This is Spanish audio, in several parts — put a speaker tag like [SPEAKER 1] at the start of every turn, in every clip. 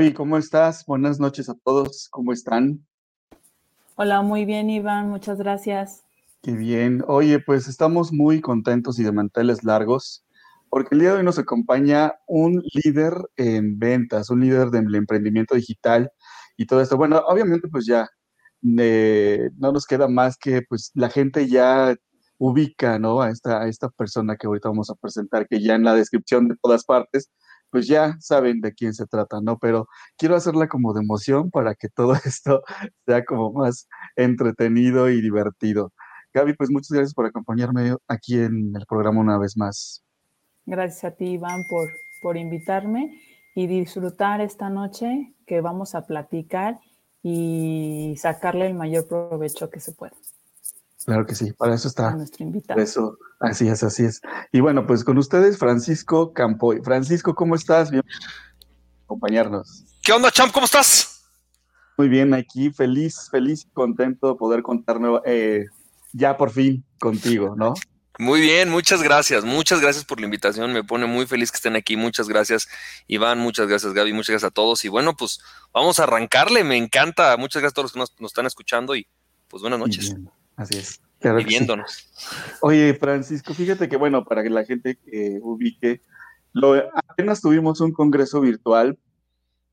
[SPEAKER 1] Gaby, ¿cómo estás? Buenas noches a todos, ¿cómo están?
[SPEAKER 2] Hola, muy bien Iván, muchas gracias.
[SPEAKER 1] Qué bien. Oye, pues estamos muy contentos y de manteles largos porque el día de hoy nos acompaña un líder en ventas, un líder del emprendimiento digital y todo esto. Bueno, obviamente pues ya eh, no nos queda más que pues la gente ya ubica, ¿no? A esta, a esta persona que ahorita vamos a presentar, que ya en la descripción de todas partes, pues ya saben de quién se trata, ¿no? Pero quiero hacerla como de emoción para que todo esto sea como más entretenido y divertido. Gaby, pues muchas gracias por acompañarme aquí en el programa una vez más.
[SPEAKER 2] Gracias a ti, Iván, por, por invitarme y disfrutar esta noche que vamos a platicar y sacarle el mayor provecho que se pueda.
[SPEAKER 1] Claro que sí, para eso está.
[SPEAKER 2] nuestro invitado.
[SPEAKER 1] Eso, así es, así es. Y bueno, pues con ustedes, Francisco Campoy. Francisco, ¿cómo estás? Bien, acompañarnos.
[SPEAKER 3] ¿Qué onda, Champ? ¿Cómo estás?
[SPEAKER 1] Muy bien, aquí feliz, feliz y contento de poder contarme eh, ya por fin contigo, ¿no?
[SPEAKER 3] Muy bien, muchas gracias, muchas gracias por la invitación, me pone muy feliz que estén aquí, muchas gracias Iván, muchas gracias Gaby, muchas gracias a todos y bueno, pues vamos a arrancarle, me encanta, muchas gracias a todos los que nos, están escuchando y pues buenas noches.
[SPEAKER 1] Así es.
[SPEAKER 3] Viviéndonos.
[SPEAKER 1] Oye, Francisco, fíjate que bueno, para que la gente ubique, lo, apenas tuvimos un congreso virtual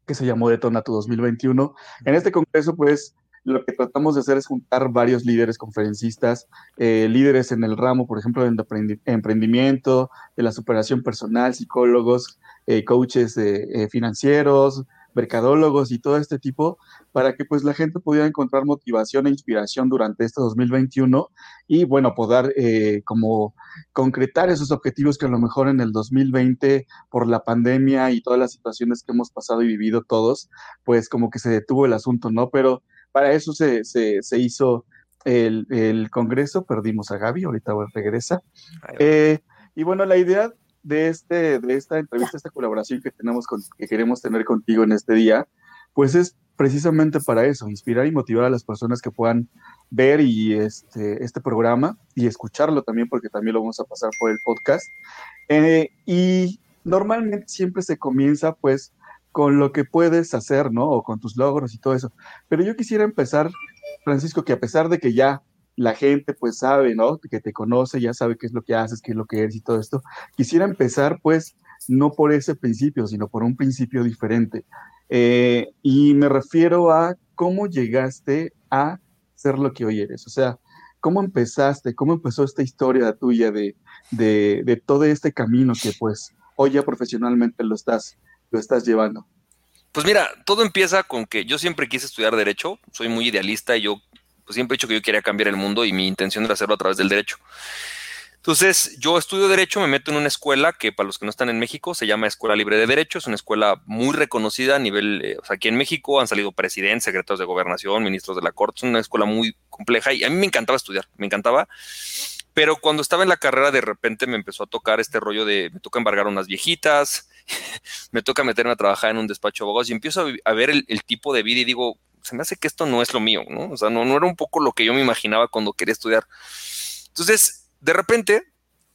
[SPEAKER 1] que se llamó Detonato 2021. En este congreso, pues, lo que tratamos de hacer es juntar varios líderes conferencistas, eh, líderes en el ramo, por ejemplo, de emprendimiento, de la superación personal, psicólogos, eh, coaches eh, financieros, mercadólogos y todo este tipo, para que pues la gente pudiera encontrar motivación e inspiración durante este 2021 y bueno, poder como concretar esos objetivos que a lo mejor en el 2020 por la pandemia y todas las situaciones que hemos pasado y vivido todos, pues como que se detuvo el asunto, ¿no? Pero para eso se, se, hizo el, Congreso, perdimos a Gaby, ahorita regresa. Eh, y bueno, la idea de, este, de esta entrevista, esta colaboración que, tenemos que queremos tener contigo en este día, pues es precisamente para eso, inspirar y motivar a las personas que puedan ver y este, este programa y escucharlo también, porque también lo vamos a pasar por el podcast. Eh, y normalmente siempre se comienza pues con lo que puedes hacer, ¿no? O con tus logros y todo eso. Pero yo quisiera empezar, Francisco, que a pesar de que ya la gente pues sabe, ¿no? Que te conoce, ya sabe qué es lo que haces, qué es lo que eres y todo esto, quisiera empezar pues no por ese principio, sino por un principio diferente. Eh, y me refiero a cómo llegaste a ser lo que hoy eres. O sea, ¿cómo empezaste? ¿Cómo empezó esta historia tuya de, de, de todo este camino que pues hoy ya profesionalmente lo estás lo estás llevando?
[SPEAKER 3] Pues mira, todo empieza con que yo siempre quise estudiar derecho, soy muy idealista y yo pues, siempre he dicho que yo quería cambiar el mundo y mi intención era hacerlo a través del derecho. Entonces, yo estudio Derecho, me meto en una escuela que para los que no están en México se llama Escuela Libre de Derecho, es una escuela muy reconocida a nivel, eh, o sea, aquí en México han salido presidentes, secretarios de gobernación, ministros de la Corte, es una escuela muy compleja y a mí me encantaba estudiar, me encantaba. Pero cuando estaba en la carrera, de repente me empezó a tocar este rollo de, me toca embargar unas viejitas, me toca meterme a trabajar en un despacho de abogados y empiezo a, ver el, tipo de vida y digo, se me hace que esto no es lo mío, ¿no? O sea, no, no era un poco lo que yo me imaginaba cuando quería estudiar. Entonces, de repente,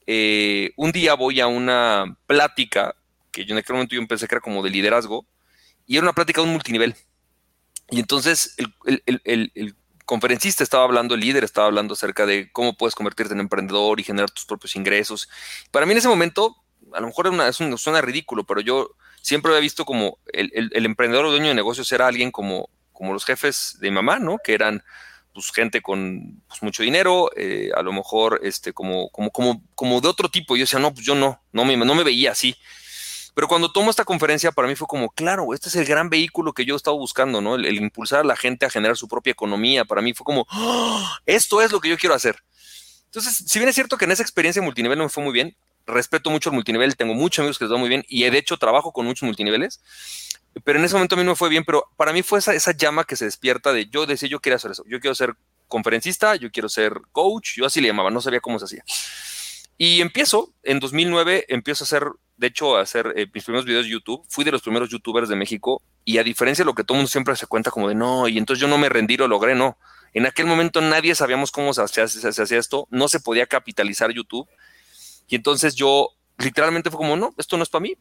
[SPEAKER 3] eh, un día voy a una plática, que yo en aquel momento yo empecé que era como de liderazgo, y era una plática de un multinivel. Y entonces el, conferencista estaba hablando, el líder estaba hablando acerca de cómo puedes convertirte en emprendedor y generar tus propios ingresos. Para mí en ese momento a lo mejor una, es suena ridículo, pero yo siempre había visto como el, emprendedor o dueño de negocios era alguien como, como los jefes de mamá, ¿no? Que eran pues gente con pues, mucho dinero, eh, a lo mejor este, como, como, como, como de otro tipo. yo decía, no, pues yo no, no me, no me veía así. Pero cuando tomo esta conferencia, para mí fue como, claro, este es el gran vehículo que yo estaba buscando, ¿no? El, impulsar a la gente a generar su propia economía. Para mí fue como, ¡Ah! esto es lo que yo quiero hacer. Entonces, si bien es cierto que en esa experiencia multinivel no me fue muy bien, respeto mucho el multinivel, tengo muchos amigos que les va muy bien y de hecho trabajo con muchos multiniveles, pero en ese momento a mí no fue bien, pero para mí fue esa, llama que se despierta de yo decía, yo quiero hacer eso, yo quiero ser conferencista, yo quiero ser coach, yo así le llamaba, no sabía cómo se hacía. Y empiezo, en 2009 empiezo a hacer, de hecho, a hacer eh, mis primeros videos de YouTube, fui de los primeros youtubers de México y a diferencia de lo que todo mundo siempre se cuenta como de no, y entonces yo no me rendí, lo logré, no. En aquel momento nadie sabíamos cómo se se hacía esto, no se podía capitalizar YouTube y entonces yo literalmente fue como, no, esto no es para mí.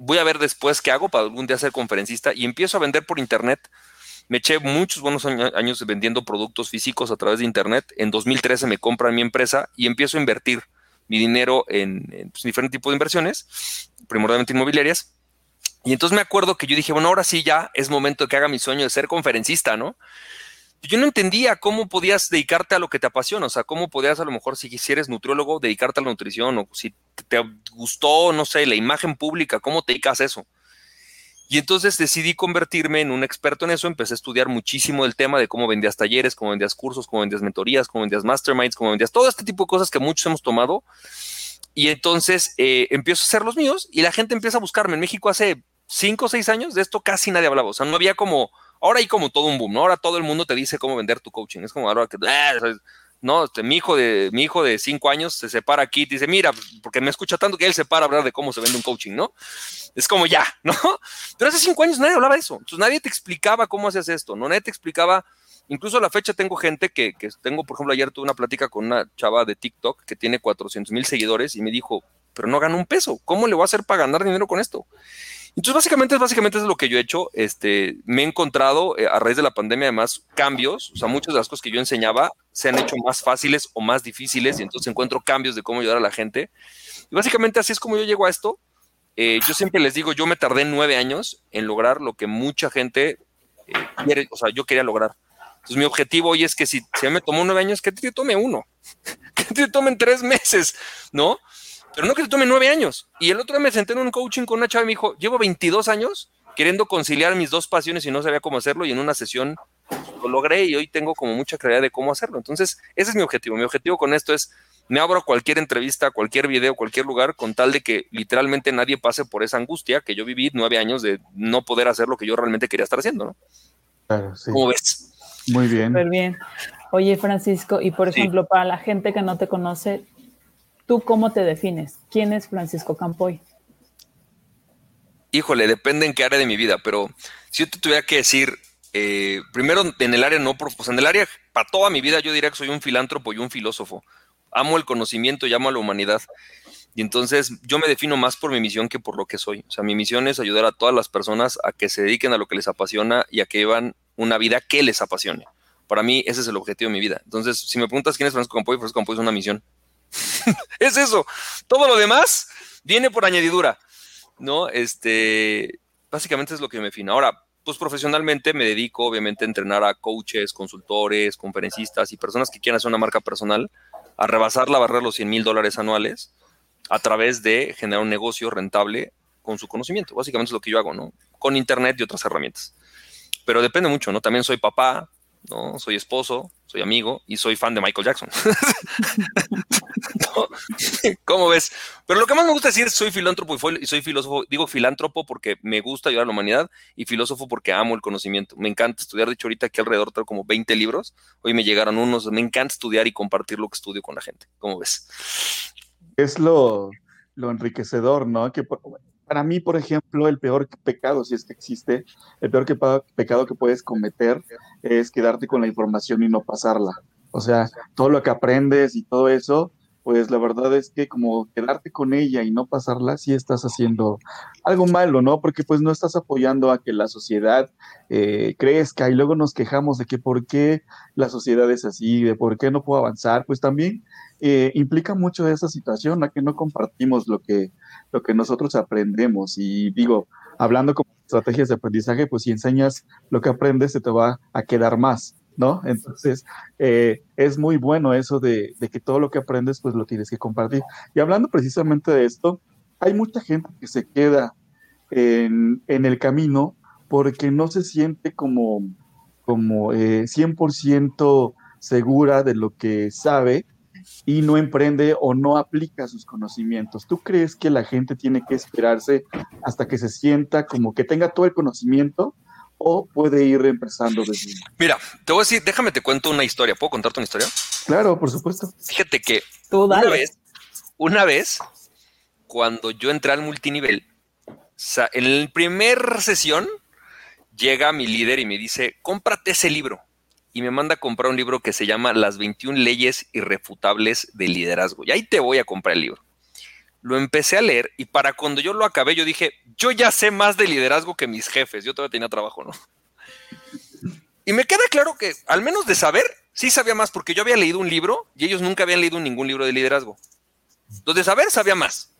[SPEAKER 3] Voy a ver después qué hago para algún día ser conferencista y empiezo a vender por internet. Me eché muchos buenos años vendiendo productos físicos a través de internet. En 2013 me compran mi empresa y empiezo a invertir mi dinero en, pues, diferentes tipos de inversiones, primordialmente inmobiliarias. Y entonces me acuerdo que yo dije, bueno, ahora sí ya es momento de que haga mi sueño de ser conferencista, ¿no? yo no entendía cómo podías dedicarte a lo que te apasiona, o sea, cómo podías a lo mejor si quisieras nutriólogo dedicarte a la nutrición o si te gustó, no sé, la imagen pública, cómo te dedicas a eso. Y entonces decidí convertirme en un experto en eso, empecé a estudiar muchísimo el tema de cómo vendías talleres, cómo vendías cursos, cómo vendías mentorías, cómo vendías masterminds, cómo vendías todo este tipo de cosas que muchos hemos tomado. Y entonces eh, empiezo a hacer los míos y la gente empieza a buscarme. En México hace cinco o seis años de esto casi nadie hablaba, o sea, no había como Ahora hay como todo un boom, ¿no? Ahora todo el mundo te dice cómo vender tu coaching. Es como ahora que, ah, no, este, mi hijo de mi hijo de cinco años se separa aquí y dice, mira, porque me escucha tanto que él se para a hablar de cómo se vende un coaching, ¿no? Es como ya, ¿no? Pero hace cinco años nadie hablaba de eso. Entonces nadie te explicaba cómo haces esto, ¿no? Nadie te explicaba. Incluso a la fecha tengo gente que, que tengo, por ejemplo, ayer tuve una plática con una chava de TikTok que tiene 400 mil seguidores y me dijo, pero no gana un peso. ¿Cómo le voy a hacer para ganar dinero con esto? Entonces, básicamente, básicamente es lo que yo he hecho. Este, me he encontrado eh, a raíz de la pandemia, además, cambios. O sea, muchas de las cosas que yo enseñaba se han hecho más fáciles o más difíciles, y entonces encuentro cambios de cómo ayudar a la gente. Y básicamente así es como yo llego a esto. Eh, yo siempre les digo, yo me tardé nueve años en lograr lo que mucha gente eh, quiere, o sea, yo quería lograr. Entonces, mi objetivo hoy es que si, si me tomó nueve años, que te tome uno, que te tomen tres meses, ¿no? Pero no que te tome nueve años. Y el otro día me senté en un coaching con una chava y me dijo, llevo 22 años queriendo conciliar mis dos pasiones y no sabía cómo hacerlo y en una sesión lo logré y hoy tengo como mucha claridad de cómo hacerlo. Entonces, ese es mi objetivo. Mi objetivo con esto es, me abro cualquier entrevista, cualquier video, cualquier lugar con tal de que literalmente nadie pase por esa angustia que yo viví nueve años de no poder hacer lo que yo realmente quería estar haciendo, ¿no?
[SPEAKER 1] Claro, sí.
[SPEAKER 3] ¿Cómo ves?
[SPEAKER 1] Muy bien.
[SPEAKER 2] Muy bien. Oye, Francisco, y por ejemplo, para la gente que no te conoce, ¿Tú cómo te defines? ¿Quién es Francisco Campoy?
[SPEAKER 3] Híjole, depende en qué área de mi vida, pero si yo te tuviera que decir, eh, primero en el área no, pues en el área, para toda mi vida yo diría que soy un filántropo y un filósofo. Amo el conocimiento y amo a la humanidad. Y entonces yo me defino más por mi misión que por lo que soy. O sea, mi misión es ayudar a todas las personas a que se dediquen a lo que les apasiona y a que vivan una vida que les apasione. Para mí ese es el objetivo de mi vida. Entonces, si me preguntas quién es Francisco Campoy, Francisco Campoy es una misión. es eso. Todo lo demás viene por añadidura, ¿no? Este, básicamente es lo que me define. Ahora, pues profesionalmente me dedico obviamente a entrenar a coaches, consultores, conferencistas y personas que quieran hacer una marca personal, a rebasar la barrera de los 100 mil dólares anuales a través de generar un negocio rentable con su conocimiento. Básicamente es lo que yo hago, ¿no? Con internet y otras herramientas. Pero depende mucho, ¿no? También soy papá, ¿no? Soy esposo, soy amigo y soy fan de Michael Jackson. ¿Cómo ves? Pero lo que más me gusta decir soy filántropo y soy filósofo. Digo filántropo porque me gusta ayudar a la humanidad y filósofo porque amo el conocimiento. Me encanta estudiar. De hecho, ahorita aquí alrededor tengo como 20 libros. Hoy me llegaron unos. Me encanta estudiar y compartir lo que estudio con la gente. ¿Cómo ves?
[SPEAKER 1] Es lo, lo enriquecedor, ¿no? Que para mí, por ejemplo, el peor pecado, si es que existe, el peor pecado que puedes cometer es quedarte con la información y no pasarla. O sea, todo lo que aprendes y todo eso, pues la verdad es que como quedarte con ella y no pasarla, sí estás haciendo algo malo, ¿no? Porque pues no estás apoyando a que la sociedad eh, crezca y luego nos quejamos de que por qué la sociedad es así, de por qué no puedo avanzar, pues también eh, implica mucho esa situación, a que no compartimos lo que, lo que nosotros aprendemos. Y digo, hablando como estrategias de aprendizaje, pues si enseñas lo que aprendes, se te va a quedar más, ¿no? Entonces, eh, es muy bueno eso de, que todo lo que aprendes, pues lo tienes que compartir. Y hablando precisamente de esto, hay mucha gente que se queda en, en el camino porque no se siente como, como eh, 100% segura de lo que sabe y no emprende o no aplica sus conocimientos. ¿Tú crees que la gente tiene que esperarse hasta que se sienta como que tenga todo el conocimiento o puede ir empezando desde...
[SPEAKER 3] Mira, te voy a decir, déjame te cuento una historia. ¿Puedo contarte una historia?
[SPEAKER 1] Claro, por supuesto.
[SPEAKER 3] Fíjate que una vez, una vez, cuando yo entré al multinivel, en la primera sesión llega mi líder y me dice, cómprate ese libro y me manda a comprar un libro que se llama Las 21 leyes irrefutables del liderazgo. Y ahí te voy a comprar el libro. Lo empecé a leer y para cuando yo lo acabé, yo dije, yo ya sé más de liderazgo que mis jefes, yo todavía tenía trabajo, ¿no? Y me queda claro que, al menos de saber, sí sabía más, porque yo había leído un libro y ellos nunca habían leído ningún libro de liderazgo. Entonces, de saber, sabía más.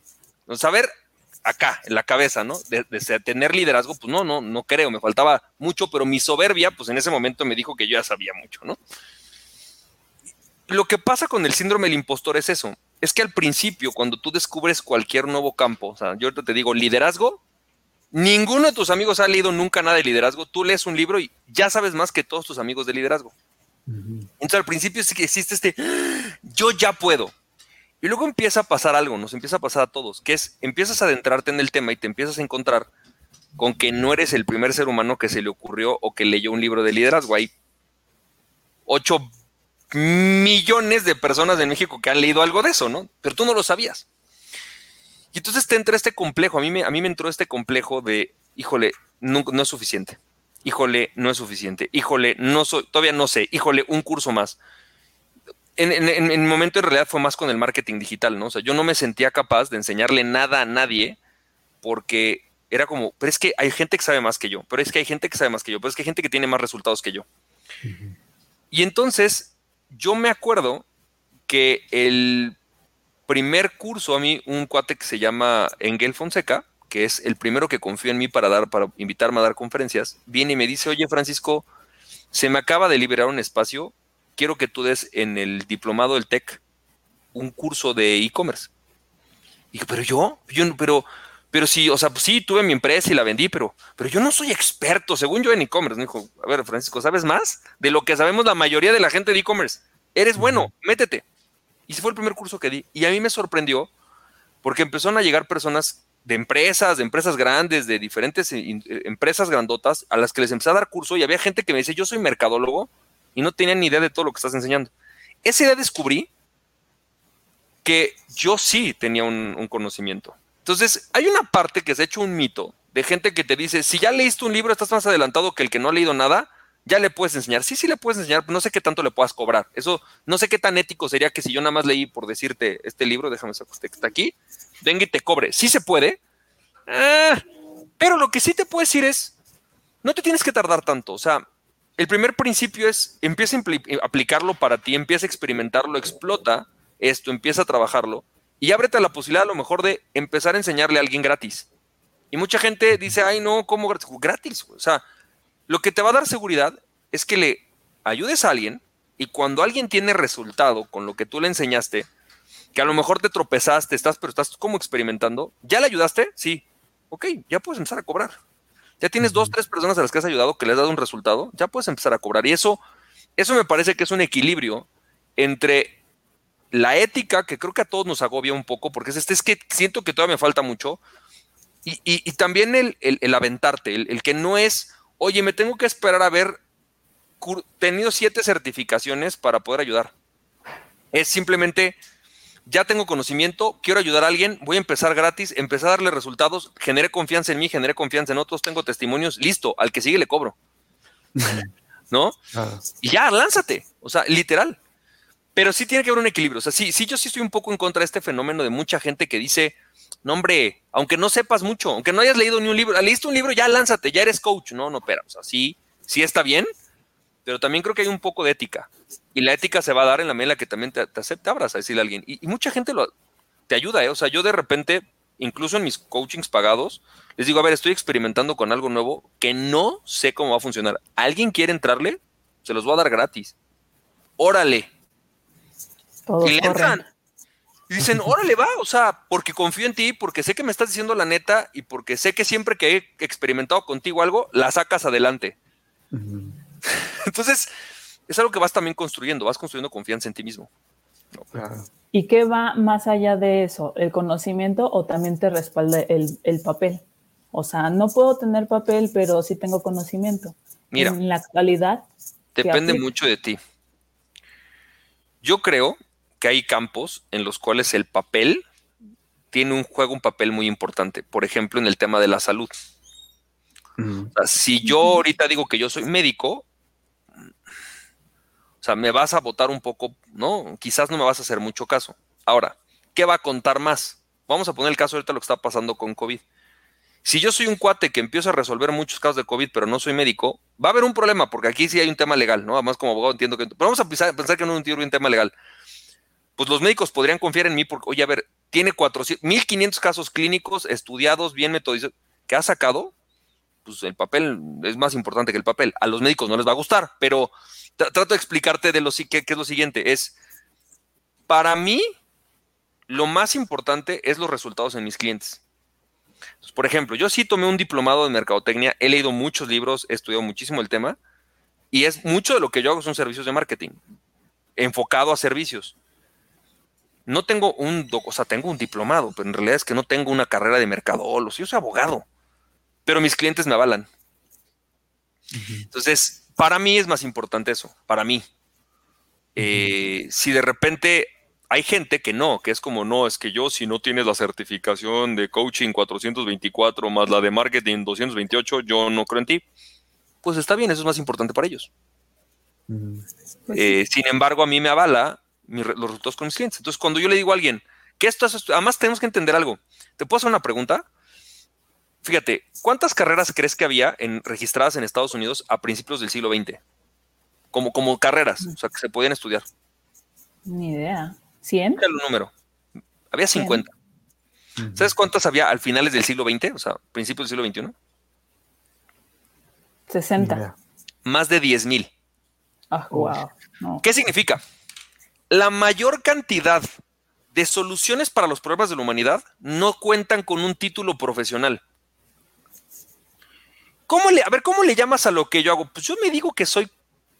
[SPEAKER 3] De saber, acá, en la cabeza, ¿no? De, tener liderazgo, pues no, no, no creo, me faltaba mucho, pero mi soberbia, pues en ese momento me dijo que yo ya sabía mucho, ¿no? Lo que pasa con el síndrome del impostor es eso, es que al principio, cuando tú descubres cualquier nuevo campo, o sea, yo te digo, liderazgo, ninguno de tus amigos ha leído nunca nada de liderazgo, tú lees un libro y ya sabes más que todos tus amigos de liderazgo. Entonces al principio sí que existe este, yo ya puedo, y luego empieza a pasar algo, nos empieza a pasar a todos, que es, empiezas a adentrarte en el tema y te empiezas a encontrar con que no eres el primer ser humano que se le ocurrió o que leyó un libro de liderazgo. Hay 8 millones de personas en México que han leído algo de eso, ¿no? Pero tú no lo sabías. Y entonces te entra este complejo, a mí me, a mí me entró este complejo de, híjole, no, no es suficiente. Híjole, no es suficiente. Híjole, no soy, todavía no sé. Híjole, un curso más en, el momento en realidad fue más con el marketing digital, ¿no? O sea, yo no me sentía capaz de enseñarle nada a nadie porque era como, pero es que hay gente que sabe más que yo, pero es que hay gente que sabe más que yo, pero es que hay gente que tiene más resultados que yo. Y entonces yo me acuerdo que el primer curso a mí, un cuate que se llama Engel Fonseca, que es el primero que confío en mí para dar, para invitarme a dar conferencias, viene y me dice, oye Francisco, se me acaba de liberar un espacio quiero que tú des en el diplomado del TEC un curso de e-commerce. Y pero yo, yo pero, pero sí, o sea, pues sí, tuve mi empresa y la vendí, pero, pero yo no soy experto, según yo en e-commerce. Me dijo, a ver, Francisco, ¿sabes más de lo que sabemos la mayoría de la gente de e-commerce? Eres bueno, métete. Y ese fue el primer curso que di. Y a mí me sorprendió porque empezaron a llegar personas de empresas, de empresas grandes, de diferentes eh, eh, empresas grandotas, a las que les empecé a dar curso y había gente que me dice, yo soy mercadólogo y no tenía ni idea de todo lo que estás enseñando. Esa idea descubrí que yo sí tenía un, conocimiento. Entonces, hay una parte que se ha hecho un mito de gente que te dice, si ya leíste un libro, estás más adelantado que el que no ha leído nada, ya le puedes enseñar. Sí, sí le puedes enseñar, pero no sé qué tanto le puedas cobrar. Eso, no sé qué tan ético sería que si yo nada más leí por decirte este libro, déjame sacar este que está aquí, venga y te cobre. Sí se puede, ah, pero lo que sí te puedo decir es, no te tienes que tardar tanto. O sea, el primer principio es, empieza a aplicarlo para ti, empieza a experimentarlo, explota esto, empieza a trabajarlo y ábrete a la posibilidad a lo mejor de empezar a enseñarle a alguien gratis. Y mucha gente dice, ay no, ¿cómo gratis? Gratis. O sea, lo que te va a dar seguridad es que le ayudes a alguien y cuando alguien tiene resultado con lo que tú le enseñaste, que a lo mejor te tropezaste, estás, pero estás como experimentando, ¿ya le ayudaste? Sí. Ok, ya puedes empezar a cobrar ya tienes dos, tres personas a las que has ayudado que les has dado un resultado, ya puedes empezar a cobrar. Y eso, eso me parece que es un equilibrio entre la ética, que creo que a todos nos agobia un poco, porque es, este, es que siento que todavía me falta mucho, y, también el, aventarte, el, que no es, oye, me tengo que esperar a haber tenido siete certificaciones para poder ayudar. Es simplemente ya tengo conocimiento, quiero ayudar a alguien, voy a empezar gratis, empezar a darle resultados, generé confianza en mí, generé confianza en otros, tengo testimonios, listo, al que sigue le cobro. ¿No? Y ya, lánzate, o sea, literal. Pero sí tiene que haber un equilibrio. O sea, sí, sí, yo sí estoy un poco en contra de este fenómeno de mucha gente que dice, no, hombre, aunque no sepas mucho, aunque no hayas leído ni un libro, leíste un libro, ya lánzate, ya eres coach. No, no, pero, o sea, sí, sí está bien, pero también creo que hay un poco de ética. Y la ética se va a dar en la medida en la que también te, acepte, abras a decirle a alguien. Y, mucha gente lo, te ayuda, ¿eh? O sea, yo de repente, incluso en mis coachings pagados, les digo, a ver, estoy experimentando con algo nuevo que no sé cómo va a funcionar. ¿Alguien quiere entrarle? Se los voy a dar gratis. Órale. Y le entran. Y dicen, órale, va, o sea, porque confío en ti, porque sé que me estás diciendo la neta y porque sé que siempre que he experimentado contigo algo, la sacas adelante. Entonces, es algo que vas también construyendo, vas construyendo confianza en ti mismo.
[SPEAKER 2] ¿Y qué va más allá de eso? ¿El conocimiento o también te respalda el, papel? O sea, no puedo tener papel, pero sí tengo conocimiento. Mira, en la actualidad.
[SPEAKER 3] Depende mucho de ti. Yo creo que hay campos en los cuales el papel tiene un juego, un papel muy importante. Por ejemplo, en el tema de la salud. si yo ahorita digo que yo soy médico, o sea, me vas a votar un poco, ¿no? Quizás no me vas a hacer mucho caso. Ahora, ¿qué va a contar más? vamos a poner el caso ahorita lo que está pasando con COVID. Si yo soy un cuate que empiezo a resolver muchos casos de COVID, pero no soy médico, va a haber un problema, porque aquí sí hay un tema legal, ¿no? Además, como abogado entiendo que... Pero vamos a pensar, que no tiene un tema legal. Pues los médicos podrían confiar en mí porque, oye, a ver, tiene 400, 1500 casos clínicos estudiados, bien metodizados, que ha sacado, pues el papel es más importante que el papel. A los médicos no les va a gustar, pero trato de explicarte de lo que, que es lo siguiente. Es, para mí, lo más importante es los resultados en mis clientes por ejemplo, yo sí tomé un diplomado de mercadotecnia, he leído muchos libros, he estudiado muchísimo el tema y es mucho de lo que yo hago son servicios de marketing, enfocado a servicios. No tengo un, o sea, tengo un diplomado, pero en realidad es que no tengo una carrera de mercadólogos, yo soy abogado, pero mis clientes me avalan. Entonces, para mí es más importante eso, para mí. Eh, si de repente hay gente que no, que es como, no, es que yo si no tienes la certificación de coaching 424 más la de marketing 228, yo no creo en ti. Pues está bien, eso es más importante para ellos. Pues eh, sin embargo, a mí me avala los resultados con mis clientes. Entonces, cuando yo le digo a alguien, que esto es, además tenemos que entender algo. ¿Te puedo hacer una pregunta? Fíjate, ¿cuántas carreras crees que había en, registradas en Estados Unidos a principios del siglo XX? Como, como carreras, o sea, que se podían estudiar.
[SPEAKER 2] Ni idea. ¿100?
[SPEAKER 3] el número. Había 50. ¿Sabes cuántas había al finales del siglo XX? O sea, principios del siglo XXI.
[SPEAKER 2] 60.
[SPEAKER 3] Más de 10 mil.
[SPEAKER 2] Ah, wow.
[SPEAKER 3] ¿Qué significa? La mayor cantidad de soluciones para los problemas de la humanidad no cuentan con un título profesional. ¿Cómo le, a ver, ¿cómo le llamas a lo que yo hago? Pues yo me digo que soy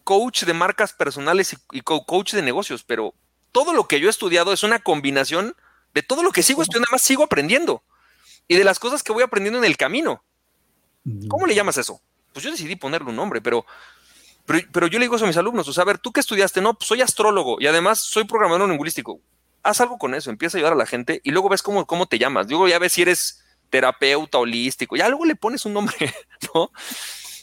[SPEAKER 3] coach de marcas personales y, y coach de negocios, pero todo lo que yo he estudiado es una combinación de todo lo que sigo estudiando, además sigo aprendiendo y de las cosas que voy aprendiendo en el camino. ¿Cómo le llamas eso? Pues yo decidí ponerle un nombre, pero, pero, yo le digo eso a mis alumnos, o sea, a ver, ¿tú qué estudiaste? No, pues soy astrólogo y además soy programador lingüístico. Haz algo con eso, empieza a ayudar a la gente y luego ves cómo, te llamas. Luego ya ves si eres terapeuta holístico, ya luego le pones un nombre, ¿no?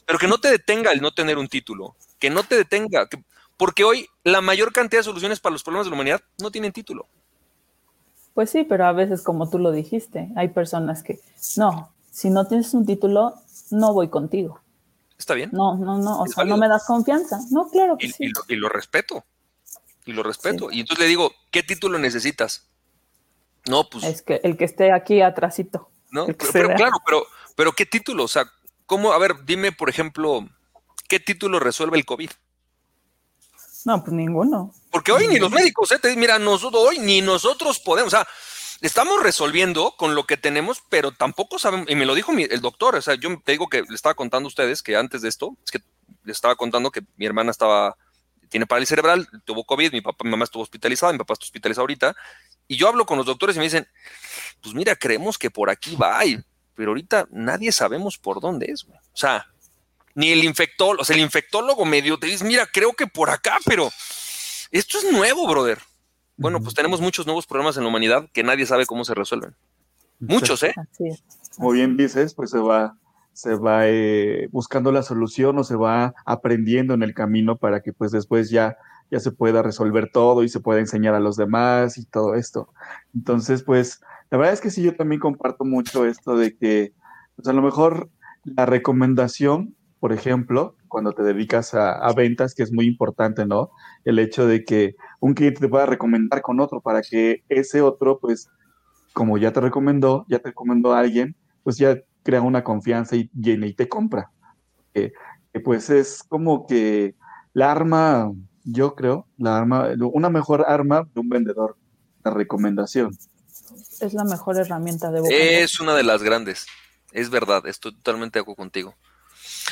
[SPEAKER 3] Pero que no te detenga el no tener un título, que no te detenga, que, porque hoy la mayor cantidad de soluciones para los problemas de la humanidad no tienen título.
[SPEAKER 2] Pues sí, pero a veces, como tú lo dijiste, hay personas que, no, si no tienes un título, no voy contigo.
[SPEAKER 3] Está bien.
[SPEAKER 2] No, no, no, o sea, no me das confianza. No, claro que
[SPEAKER 3] y,
[SPEAKER 2] sí.
[SPEAKER 3] Y lo, respeto. Y lo respeto. Y entonces le digo, ¿qué título necesitas? No, pues.
[SPEAKER 2] Es que el que esté aquí atrásito.
[SPEAKER 3] No, pero, claro, pero, pero ¿qué título? O sea, ¿cómo? A ver, dime, por ejemplo, ¿qué título resuelve el COVID?
[SPEAKER 2] No, pues ninguno.
[SPEAKER 3] Porque hoy ni los médicos, ¿eh? mira, nosotros hoy ni nosotros podemos, o sea, estamos resolviendo con lo que tenemos, pero tampoco sabemos, y me lo dijo el doctor, o sea, yo te digo que le estaba contando a ustedes que antes de esto, es que le estaba contando que mi hermana estaba, tiene parálisis cerebral, tuvo COVID, mi papá, mi mamá estuvo hospitalizada, mi papá está hospitalizado ahorita, y yo hablo con los doctores y me dicen, pues mira, creemos que por aquí va, pero ahorita nadie sabemos por dónde es, güey. O sea, ni el infectólogo, o sea, el infectólogo medio te dice, mira, creo que por acá, pero esto es nuevo, brother. Bueno, pues tenemos muchos nuevos problemas en la humanidad que nadie sabe cómo se resuelven. Muchos, ¿eh?
[SPEAKER 1] Como bien dices, pues se va, se va eh, buscando la solución o se va aprendiendo en el camino para que pues después ya, ya se pueda resolver todo y se pueda enseñar a los demás y todo esto. Entonces, pues, la verdad es que sí, yo también comparto mucho esto de que, pues a lo mejor la recomendación por ejemplo, cuando te dedicas a, ventas, que es muy importante, ¿no? El hecho de que un cliente te pueda recomendar con otro para que ese otro, pues, como ya te recomendó, ya te recomendó a alguien, pues ya crea una confianza y, y te compra. Que, pues es como que la arma, yo creo, la arma, una mejor arma de un vendedor, la recomendación.
[SPEAKER 2] Es la mejor herramienta de
[SPEAKER 3] Es una de las grandes. Es verdad, estoy totalmente de acuerdo contigo.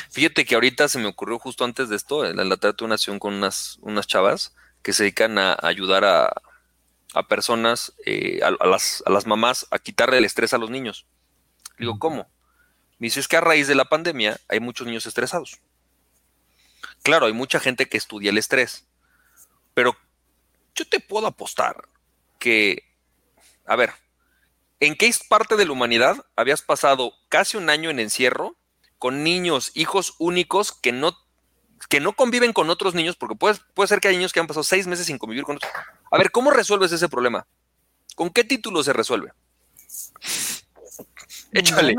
[SPEAKER 3] Fíjate que ahorita se me ocurrió justo antes de esto, en la tarde una nación con unas, unas chavas que se dedican a ayudar a, personas, eh, a, las, a, las, mamás, a quitarle el estrés a los niños. Digo, ¿cómo? Me dice, es que a raíz de la pandemia hay muchos niños estresados. Claro, hay mucha gente que estudia el estrés, pero yo te puedo apostar que, a ver, ¿en qué parte de la humanidad habías pasado casi un año en encierro con niños, hijos únicos que no, que no conviven con otros niños, porque puede, puede ser que hay niños que han pasado seis meses sin convivir con otros. A ver, ¿cómo resuelves ese problema? ¿Con qué título se resuelve? Échale.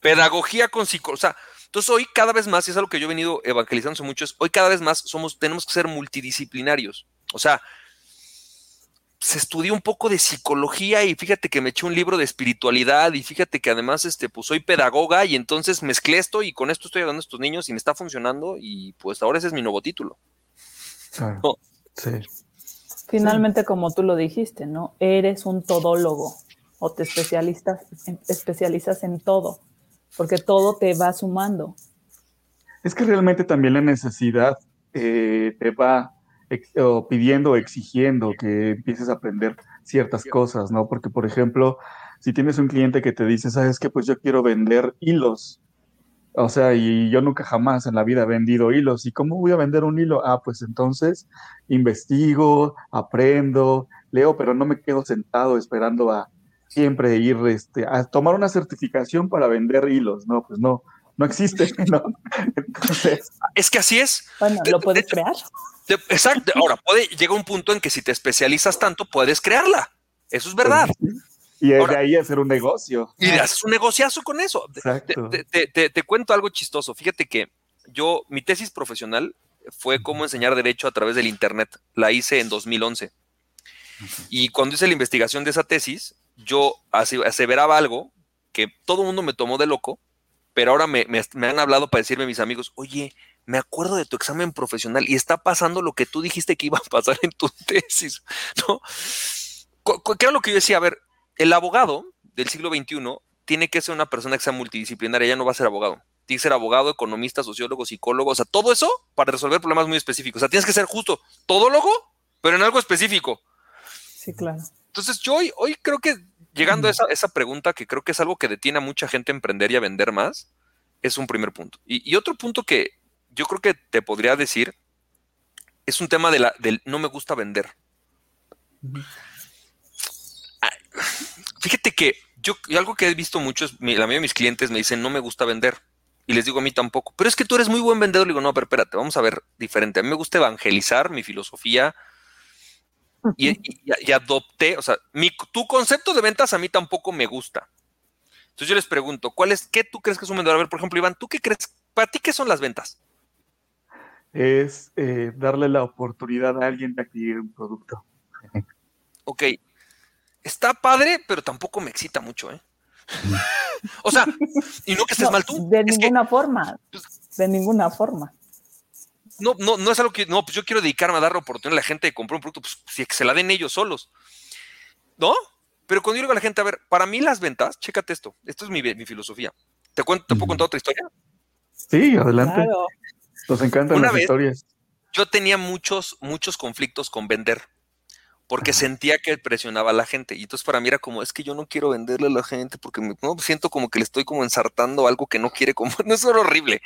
[SPEAKER 3] Pedagogía con psicología. O sea, entonces hoy cada vez más, y es algo que yo he venido evangelizando mucho, es hoy cada vez más somos, tenemos que ser multidisciplinarios. O sea, se estudió un poco de psicología y fíjate que me eché un libro de espiritualidad y fíjate que además este, pues soy pedagoga y entonces mezclé esto y con esto estoy ayudando a estos niños y me está funcionando y pues ahora ese es mi nuevo título.
[SPEAKER 2] Sí. Finalmente, como tú lo dijiste, ¿no? Eres un todólogo o te especialistas, especializas en todo, porque todo te va sumando.
[SPEAKER 1] Es que realmente también la necesidad eh, te va o pidiendo o exigiendo que empieces a aprender ciertas cosas, ¿no? Porque, por ejemplo, si tienes un cliente que te dice, sabes que pues yo quiero vender hilos, o sea, y yo nunca jamás en la vida he vendido hilos, ¿y cómo voy a vender un hilo? Ah, pues entonces investigo, aprendo, leo, pero no me quedo sentado esperando a siempre ir este, a tomar una certificación para vender hilos, no, pues no, no existe, ¿no?
[SPEAKER 3] es que así es.
[SPEAKER 2] Bueno, lo puedes crear.
[SPEAKER 3] exacto. Ahora, puede llegar un punto en que si te especializas tanto, puedes crearla. Eso es verdad.
[SPEAKER 1] Y de ahí hacer un negocio.
[SPEAKER 3] Y haces un negociazo con eso. Te, te, cuento algo chistoso. Fíjate que yo, mi tesis profesional fue cómo enseñar derecho a través del Internet. La hice en 2011. Y cuando hice la investigación de esa tesis, yo aseveraba algo que todo el mundo me tomó de loco, pero ahora me, han hablado para decirme mis amigos, oye, me acuerdo de tu examen profesional y está pasando lo que tú dijiste que iba a pasar en tu tesis, ¿no? ¿Qué era lo que yo decía? A ver, el abogado del siglo XXI tiene que ser una persona que sea multidisciplinaria, ya no va a ser abogado. Tiene que ser abogado, economista, sociólogo, psicólogo, o sea, todo eso para resolver problemas muy específicos. O sea, tienes que ser justo todólogo, pero en algo específico.
[SPEAKER 2] Sí, claro.
[SPEAKER 3] Entonces, yo hoy, hoy creo que llegando a esa, esa, pregunta, que creo que es algo que detiene a mucha gente a emprender y a vender más, es un primer punto. Y, otro punto que yo creo que te podría decir es un tema de la, del no me gusta vender. fíjate que yo, algo que he visto mucho es, la mayoría de mis clientes me dicen, no me gusta vender. Y les digo a mí tampoco. Pero es que tú eres muy buen vendedor. Le digo, no, pero espérate, vamos a ver diferente. A mí me gusta evangelizar mi filosofía, y, adopté, o sea, mi, tu concepto de ventas a mí tampoco me gusta. Entonces yo les pregunto, ¿cuál es, qué tú crees que es un vendedor? A ver, por ejemplo, Iván, ¿tú qué crees? ¿Para ti qué son las ventas?
[SPEAKER 1] Es eh, darle la oportunidad a alguien de adquirir un producto.
[SPEAKER 3] Ok. Está padre, pero tampoco me excita mucho, ¿eh? o sea, y no que estés mal tú.
[SPEAKER 2] De ninguna forma. Pues de ninguna forma
[SPEAKER 3] no, no, no es algo que, no, pues yo quiero dedicarme a dar la oportunidad a la gente de comprar un producto, pues si se la den ellos solos. ¿No? Pero cuando yo digo a la gente, a ver, para mí las ventas, chécate esto, esto es mi, filosofía. ¿Te, cuento, ¿Te puedo contar otra historia?
[SPEAKER 1] Sí, adelante. Nos encantan las historias.
[SPEAKER 3] Yo tenía muchos, muchos conflictos con vender porque sentía que presionaba a la gente. Y entonces para mí era como, es que yo no quiero venderle a la gente porque me, no, siento como que le estoy como ensartando algo que no quiere, como, no es horrible.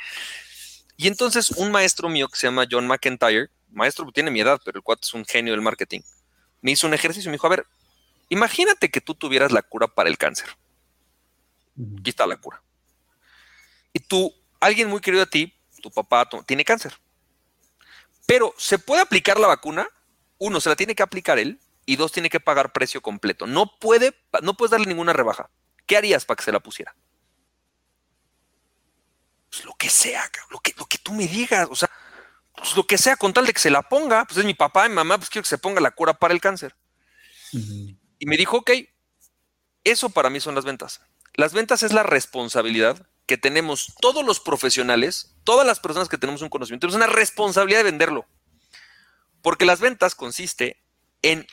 [SPEAKER 3] Y entonces un maestro mío que se llama John McIntyre, maestro tiene mi edad, pero el cuate es un genio del marketing, me hizo un ejercicio y me dijo, a ver, imagínate que tú tuvieras la cura para el cáncer. Aquí está la cura. Y tú, alguien muy querido a ti, tu papá, tiene cáncer. Pero se puede aplicar la vacuna, uno, se la tiene que aplicar él, y dos, tiene que pagar precio completo. No puede, no puedes darle ninguna rebaja. ¿Qué harías para que se la pusiera? Pues lo que sea, lo que, lo que tú me digas, o sea, pues lo que sea con tal de que se la ponga, pues es mi papá y mi mamá, pues quiero que se ponga la cura para el cáncer. Y me dijo, ok, eso para mí son las ventas. Las ventas es la responsabilidad que tenemos todos los profesionales, todas las personas que tenemos un conocimiento, es una responsabilidad de venderlo. Porque las ventas consiste en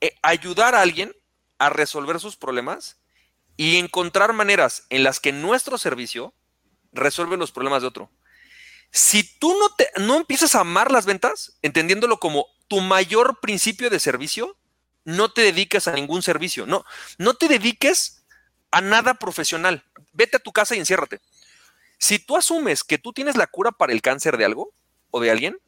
[SPEAKER 3] eh, ayudar a alguien a resolver sus problemas y encontrar maneras en las que nuestro servicio resuelve los problemas de otro. Si tú no, te, no empiezas a amar las ventas, entendiéndolo como tu mayor principio de servicio, no te dediques a ningún servicio. No, no te dediques a nada profesional. Vete a tu casa y enciérrate. Si tú asumes que tú tienes la cura para el cáncer de algo o de alguien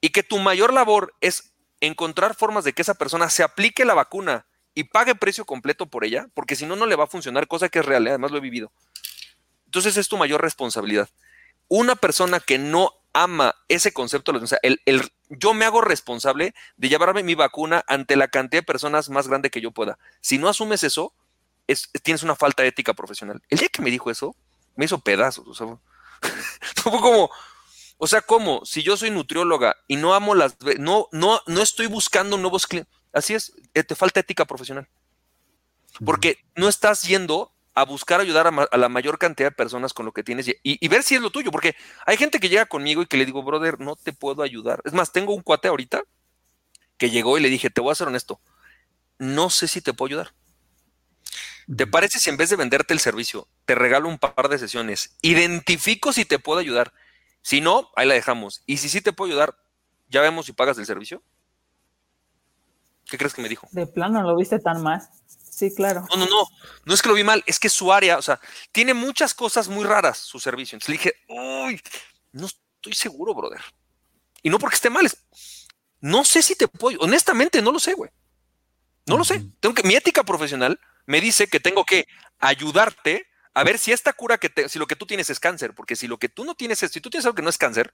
[SPEAKER 3] y que tu mayor labor es encontrar formas de que esa persona se aplique la vacuna y pague precio completo por ella, porque si no, no le va a funcionar, cosa que es real, ¿eh? además lo he vivido. Entonces es tu mayor responsabilidad. Una persona que no ama ese concepto, o sea, el, yo me hago responsable de llevarme mi vacuna ante la cantidad de personas más grande que yo pueda. Si no asumes eso, tienes una falta de ética profesional. El día que me dijo eso, me hizo pedazos. O sea, como, o sea, ¿cómo? Si yo soy nutrióloga y no amo las, no, no, no estoy buscando nuevos clientes. Así es, eh, te falta ética profesional. Porque no estás yendo a buscar ayudar a, la mayor cantidad de personas con lo que tienes y, ver si es lo tuyo. Porque hay gente que llega conmigo y que le digo, brother, no te puedo ayudar. Es más, tengo un cuate ahorita que llegó y le dije, te voy a ser honesto, no sé si te puedo ayudar. ¿Te parece si en vez de venderte el servicio, te regalo un par de sesiones? Identifico si te puedo ayudar. Si no, ahí la dejamos. Y si sí te puedo ayudar, ya vemos si pagas el servicio. ¿Qué crees que me dijo?
[SPEAKER 2] De plano, ¿lo viste tan mal? Sí, claro.
[SPEAKER 3] No, no, no. No es que lo vi mal, es que su área, o sea, tiene muchas cosas muy raras su servicio. Entonces le dije, uy, no estoy seguro, brother. Y no porque esté mal, es, no sé si te puedo, honestamente no lo sé, güey. No lo sé. Tengo que, mi ética profesional me dice que tengo que ayudarte a ver si esta cura que te, si lo que tú tienes es cáncer, porque si lo que tú no tienes es, si tú tienes algo que no es cáncer,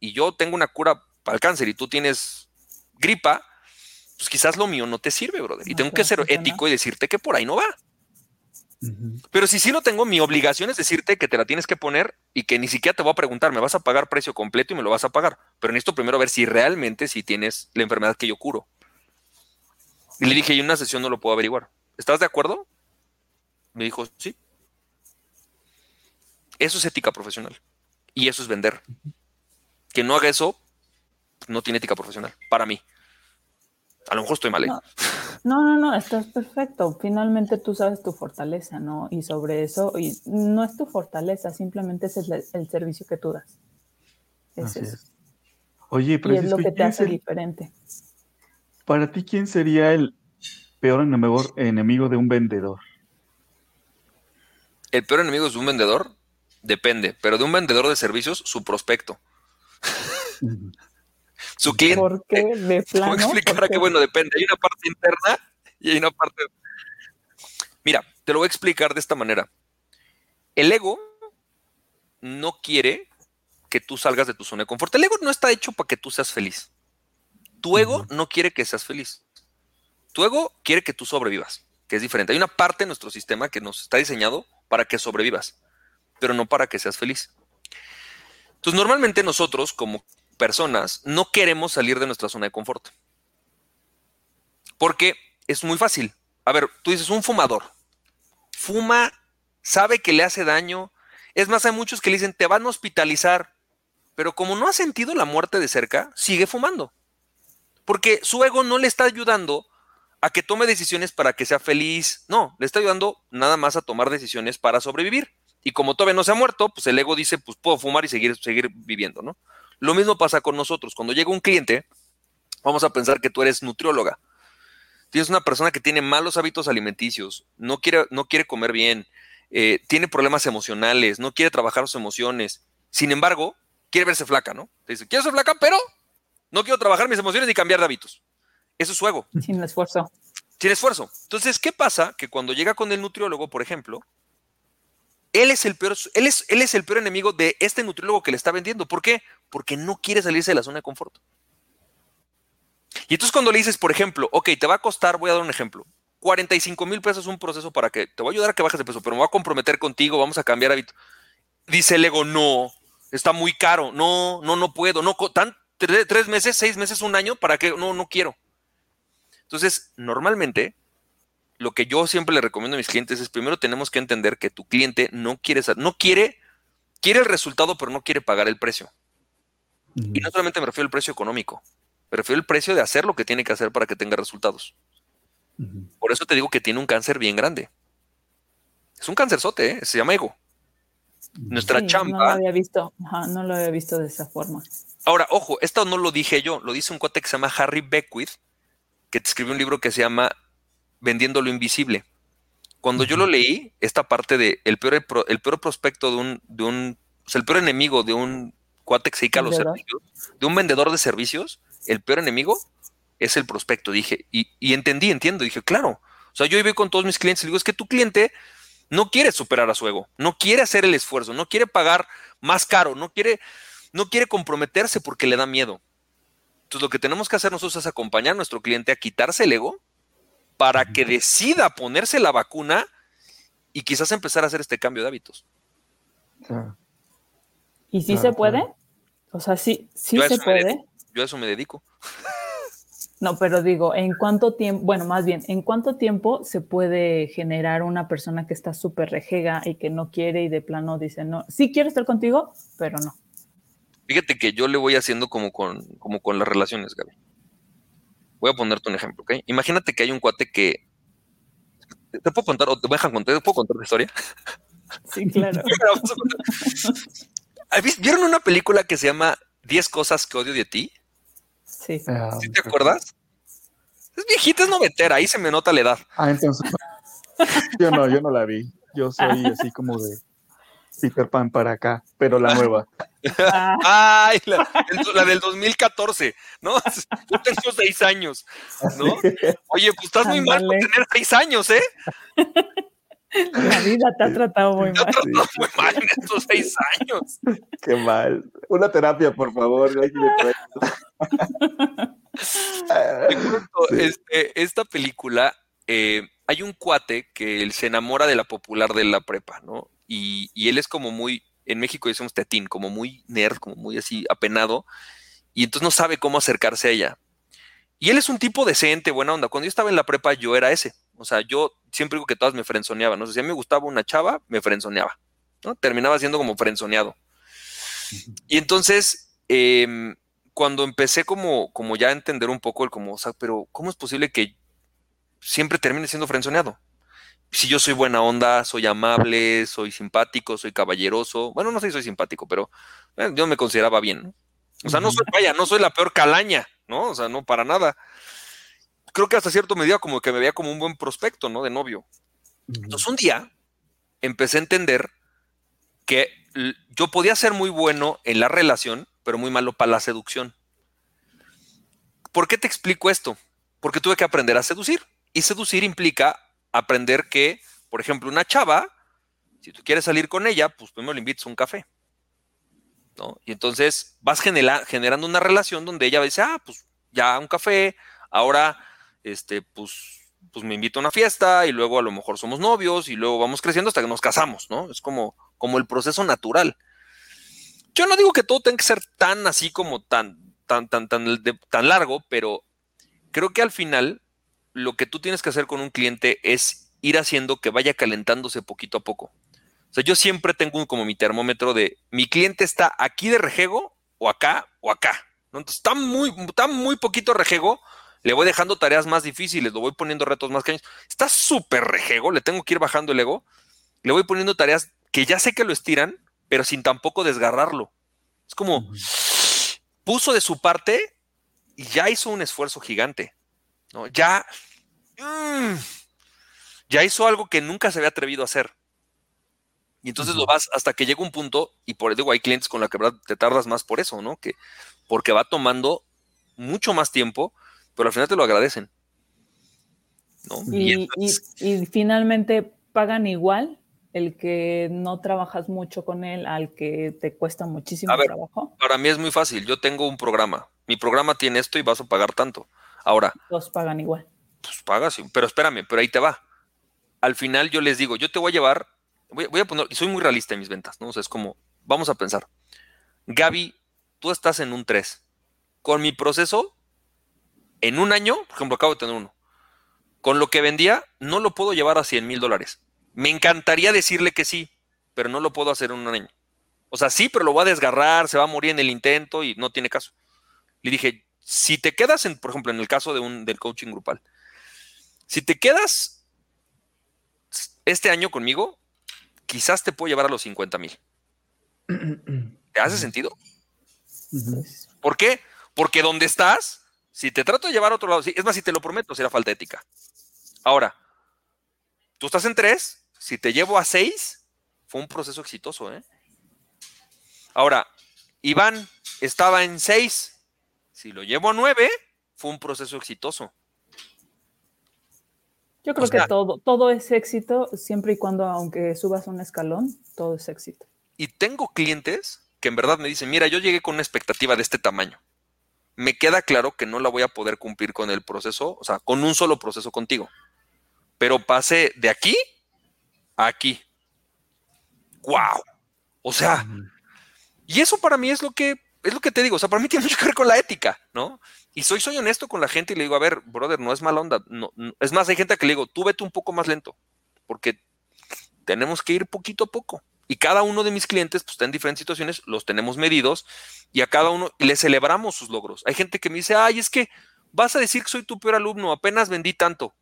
[SPEAKER 3] y yo tengo una cura para el cáncer y tú tienes gripa, pues quizás lo mío no te sirve, brother. Y tengo que ser ético y decirte que por ahí no va. Pero si sí lo tengo, mi obligación es decirte que te la tienes que poner y que ni siquiera te voy a preguntar, me vas a pagar precio completo y me lo vas a pagar. Pero necesito primero ver si realmente si tienes la enfermedad que yo curo. Y le dije, y en una sesión no lo puedo averiguar. ¿Estás de acuerdo? Me dijo, sí. Eso es ética profesional. Y eso es vender. Que no haga eso, no tiene ética profesional, para mí. A lo mejor estoy mal. ¿eh?
[SPEAKER 2] No, no, no, estás perfecto. Finalmente tú sabes tu fortaleza, ¿no? Y sobre eso, y no es tu fortaleza, simplemente es el, servicio que tú das. Es eso.
[SPEAKER 1] Oye,
[SPEAKER 2] pero y es lo que te hace diferente.
[SPEAKER 1] Para ti, ¿quién sería el peor enemigo, enemigo de un vendedor?
[SPEAKER 3] El peor enemigo de un vendedor depende, pero de un vendedor de servicios, su prospecto. Su cliente.
[SPEAKER 2] ¿Por qué? ¿De plano?
[SPEAKER 3] explicar que, bueno, depende. Hay una parte interna y hay una parte. Mira, te lo voy a explicar de esta manera. El ego no quiere que tú salgas de tu zona de confort. El ego no está hecho para que tú seas feliz. Tu ego no quiere que seas feliz. Tu ego quiere que tú sobrevivas, que es diferente. Hay una parte de nuestro sistema que nos está diseñado para que sobrevivas, pero no para que seas feliz. Entonces, normalmente nosotros, como personas no queremos salir de nuestra zona de confort. Porque es muy fácil. A ver, tú dices un fumador. Fuma, sabe que le hace daño. Es más, hay muchos que le dicen, te van a hospitalizar. Pero como no ha sentido la muerte de cerca, sigue fumando. Porque su ego no le está ayudando a que tome decisiones para que sea feliz. No, le está ayudando nada más a tomar decisiones para sobrevivir. Y como todavía no se ha muerto, pues el ego dice, pues puedo fumar y seguir, seguir viviendo, ¿no? Lo mismo pasa con nosotros. Cuando llega un cliente, vamos a pensar que tú eres nutrióloga. Tienes una persona que tiene malos hábitos alimenticios, no quiere, no quiere comer bien, eh, tiene problemas emocionales, no quiere trabajar sus emociones. Sin embargo, quiere verse flaca, ¿no? Te dice, quiero ser flaca, pero no quiero trabajar mis emociones ni cambiar de hábitos. Eso es su ego.
[SPEAKER 2] Sin esfuerzo.
[SPEAKER 3] Sin esfuerzo. Entonces, ¿qué pasa? Que cuando llega con el nutriólogo, por ejemplo, él es el peor, él es, el peor enemigo de este nutriólogo que le está vendiendo. ¿Por qué? Porque no quiere salirse de la zona de confort. Y entonces cuando le dices, por ejemplo, ok, te va a costar, voy a dar un ejemplo, 45 mil pesos un proceso para que te voy a ayudar a que bajes de peso, pero me voy a comprometer contigo, vamos a cambiar hábito. Dice el ego, no, está muy caro, no, no, no puedo, no, tan, tres meses, seis meses, un año, para que, no, no quiero. Entonces, normalmente lo que yo siempre le recomiendo a mis clientes es primero tenemos que entender que tu cliente no quiere, no quiere, quiere el resultado, pero no quiere pagar el precio. Y no solamente me refiero al precio económico, me refiero al precio de hacer lo que tiene que hacer para que tenga resultados. Por eso te digo que tiene un cáncer bien grande. Es un cáncerzote, ¿eh? se llama ego. Nuestra chamba.
[SPEAKER 2] No lo había visto, no lo había visto de esa forma.
[SPEAKER 3] Ahora, ojo, esto no lo dije yo, lo dice un cuate que se llama Harry Beckwith, que te escribió un libro que se llama vendiendo lo invisible. Cuando yo lo leí, esta parte de el peor, el peor prospecto de un, de un o sea, el peor enemigo de un cuate que se dedica a los servicios, de un vendedor de servicios, el peor enemigo es el prospecto. Dije, y, y entendí, entiendo, dije, claro. O sea, yo iba con todos mis clientes y digo, es que tu cliente no quiere superar a su ego, no quiere hacer el esfuerzo, no quiere pagar más caro, no quiere, no quiere comprometerse porque le da miedo. Entonces, lo que tenemos que hacer nosotros es acompañar a nuestro cliente a quitarse el ego para que decida ponerse la vacuna y quizás empezar a hacer este cambio de hábitos.
[SPEAKER 2] ¿Y si se puede? O sea, sí, sí se puede.
[SPEAKER 3] Yo a eso me dedico.
[SPEAKER 2] No, pero digo, ¿en cuánto tiempo, bueno, más bien, ¿en cuánto tiempo se puede generar una persona que está súper rejega y que no quiere y de plano dice, no, sí quiero estar contigo, pero no?
[SPEAKER 3] Fíjate que yo le voy haciendo como con, como con las relaciones, Gaby. Voy a ponerte un ejemplo, ¿ok? Imagínate que hay un cuate que... ¿Te puedo contar o te voy a contar, ¿te puedo contar la historia?
[SPEAKER 2] Sí, claro.
[SPEAKER 3] ¿Vieron una película que se llama 10 cosas que odio de ti?
[SPEAKER 2] Sí.
[SPEAKER 1] Ah,
[SPEAKER 3] ¿Sí te acuerdas? Es viejita, es noventera, ahí se me nota la edad.
[SPEAKER 1] Ah, entonces. yo no, yo no la vi. Yo soy así como de Peter Pan para acá, pero la nueva.
[SPEAKER 3] Ay, la, la, del 2014, ¿no? Yo tengo seis años, ¿no? Oye, pues estás muy mal por tener seis años, ¿eh?
[SPEAKER 2] La vida te ha tratado muy mal.
[SPEAKER 3] Te ha tratado muy mal en estos seis años.
[SPEAKER 1] Qué mal. Una terapia, por favor.
[SPEAKER 3] este, esta película, eh, hay un cuate que él se enamora de la popular de la prepa, ¿no? Y, y, él es como muy, en México decimos tetín, como muy nerd, como muy así apenado, y entonces no sabe cómo acercarse a ella. Y él es un tipo decente, buena onda. Cuando yo estaba en la prepa, yo era ese. O sea, yo siempre digo que todas me frenzoneaban. ¿no? si a mí me gustaba una chava, me frenzoneaba. ¿no? Terminaba siendo como frenzoneado. Y entonces, eh, cuando empecé como, como ya a entender un poco el como, o sea, pero ¿cómo es posible que siempre termine siendo frenzoneado? Si yo soy buena onda, soy amable, soy simpático, soy caballeroso. Bueno, no sé si soy simpático, pero eh, yo me consideraba bien. ¿no? O sea, no soy, vaya, no soy la peor calaña, ¿no? O sea, no para nada creo que hasta cierto medida como que me veía como un buen prospecto, ¿no? De novio. Entonces un día empecé a entender que yo podía ser muy bueno en la relación, pero muy malo para la seducción. ¿Por qué te explico esto? Porque tuve que aprender a seducir. Y seducir implica aprender que, por ejemplo, una chava, si tú quieres salir con ella, pues primero le invitas un café. ¿no? Y entonces vas generando una relación donde ella dice, ah, pues ya un café, ahora este, pues, pues me invito a una fiesta y luego a lo mejor somos novios y luego vamos creciendo hasta que nos casamos, ¿no? Es como, como el proceso natural. Yo no digo que todo tenga que ser tan así como tan, tan, tan, tan, tan largo, pero creo que al final lo que tú tienes que hacer con un cliente es ir haciendo que vaya calentándose poquito a poco. O sea, yo siempre tengo como mi termómetro de mi cliente está aquí de rejego o acá o acá. Entonces está muy, está muy poquito rejego le voy dejando tareas más difíciles, lo voy poniendo retos más caños. Está súper rejego, le tengo que ir bajando el ego. Le voy poniendo tareas que ya sé que lo estiran, pero sin tampoco desgarrarlo. Es como puso de su parte y ya hizo un esfuerzo gigante. ¿No? Ya, mm, ya hizo algo que nunca se había atrevido a hacer. Y entonces lo vas hasta que llega un punto, y por eso hay clientes con los que te tardas más por eso, ¿no? Que, porque va tomando mucho más tiempo pero al final te lo agradecen.
[SPEAKER 2] Y, finalmente pagan igual el que no trabajas mucho con él al que te cuesta muchísimo trabajo?
[SPEAKER 3] Para mí es muy fácil. Yo tengo un programa. Mi programa tiene esto y vas a pagar tanto. Ahora.
[SPEAKER 2] Todos pagan igual.
[SPEAKER 3] Pues pagas, pero espérame, pero ahí te va. Al final yo les digo, yo te voy a llevar, voy, voy a poner, y soy muy realista en mis ventas, ¿no? O sea, es como, vamos a pensar. Gaby, tú estás en un 3. Con mi proceso, en un año, por ejemplo, acabo de tener uno, con lo que vendía, no lo puedo llevar a 100 mil dólares. Me encantaría decirle que sí, pero no lo puedo hacer en un año. O sea, sí, pero lo va a desgarrar, se va a morir en el intento y no tiene caso. Le dije, si te quedas, en, por ejemplo, en el caso de un, del coaching grupal, si te quedas este año conmigo, quizás te puedo llevar a los 50 mil. ¿Te hace sentido? ¿Por qué? Porque donde estás, si te trato de llevar a otro lado, es más, si te lo prometo, será falta ética. Ahora, tú estás en tres, si te llevo a seis, fue un proceso exitoso, ¿eh? Ahora, Iván estaba en seis, si lo llevo a nueve, fue un proceso exitoso.
[SPEAKER 2] Yo creo que todo, todo es éxito siempre y cuando, aunque subas un escalón, todo es éxito.
[SPEAKER 3] Y tengo clientes que en verdad me dicen, mira, yo llegué con una expectativa de este tamaño me queda claro que no la voy a poder cumplir con el proceso, o sea, con un solo proceso contigo. pero pasé de aquí a aquí. ¡Wow! O sea, y eso para mí es lo que es lo que te digo, o sea, para mí tiene mucho que ver con la ética, ¿no? Y soy, soy honesto con la gente y le digo, a ver, brother, no es mala onda. No, Es más, hay gente que le digo, tú vete un poco más lento, porque tenemos que ir poquito a poco. Y cada uno de mis clientes, pues está en diferentes situaciones, los tenemos medidos y a cada uno le celebramos sus logros. Hay gente que me dice, ay, es que vas a decir que soy tu peor alumno, apenas vendí tanto.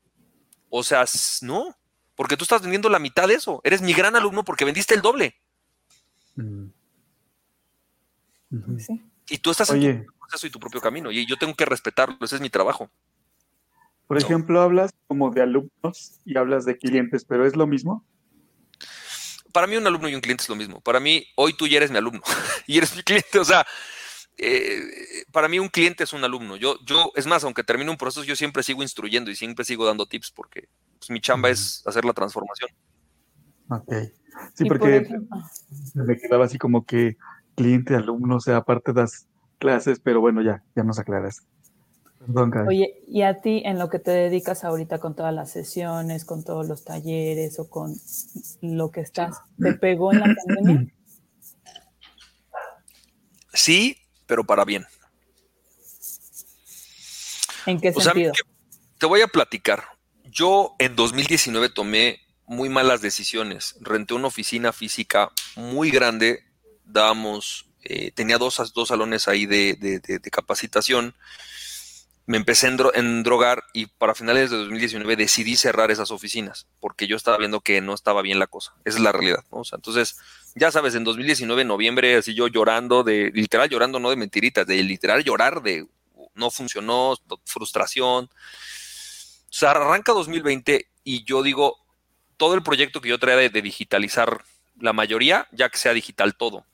[SPEAKER 3] O sea, no, porque tú estás vendiendo la mitad de eso. Eres mi gran alumno porque vendiste el doble. Mm. Y tú estás en tu proceso y tu propio camino, y yo tengo que respetarlo, ese es mi trabajo.
[SPEAKER 1] Por ejemplo, hablas como de alumnos y hablas de clientes, pero ¿es lo mismo?
[SPEAKER 3] Para mí un alumno y un cliente es lo mismo. Para mí, hoy tú ya eres mi alumno y eres mi cliente. O sea, eh, para mí un cliente es un alumno. Yo, yo, es más, aunque termine un proceso, yo siempre sigo instruyendo y siempre sigo dando tips porque pues, mi chamba es hacer la transformación.
[SPEAKER 1] Ok. Sí, porque me quedaba así como que cliente, alumno, o sea, aparte das clases, pero bueno, ya, ya nos aclaras.
[SPEAKER 2] Oye, ¿y a ti en lo que te dedicas ahorita con todas las sesiones, con todos los talleres o con lo que estás, te pegó en la pandemia?
[SPEAKER 3] Sí, pero para bien.
[SPEAKER 2] ¿En qué sentido?
[SPEAKER 3] te voy a platicar. Yo en 2019 tomé muy malas decisiones. Renté una oficina física muy grande dábamos, eh, tenía dos, dos salones ahí de, capacitación, me empecé a drogar y para finales de 2019 decidí cerrar esas oficinas porque yo estaba viendo que no estaba bien la cosa. Esa es la realidad. entonces, ya sabes, en 2019, noviembre, así yo llorando, de literal llorando, no de mentiritas, de literal llorar, de no funcionó, frustración. O sea, arranca 2020 y yo digo, todo el proyecto que yo traía de digitalizar la mayoría, ya que sea digital todo.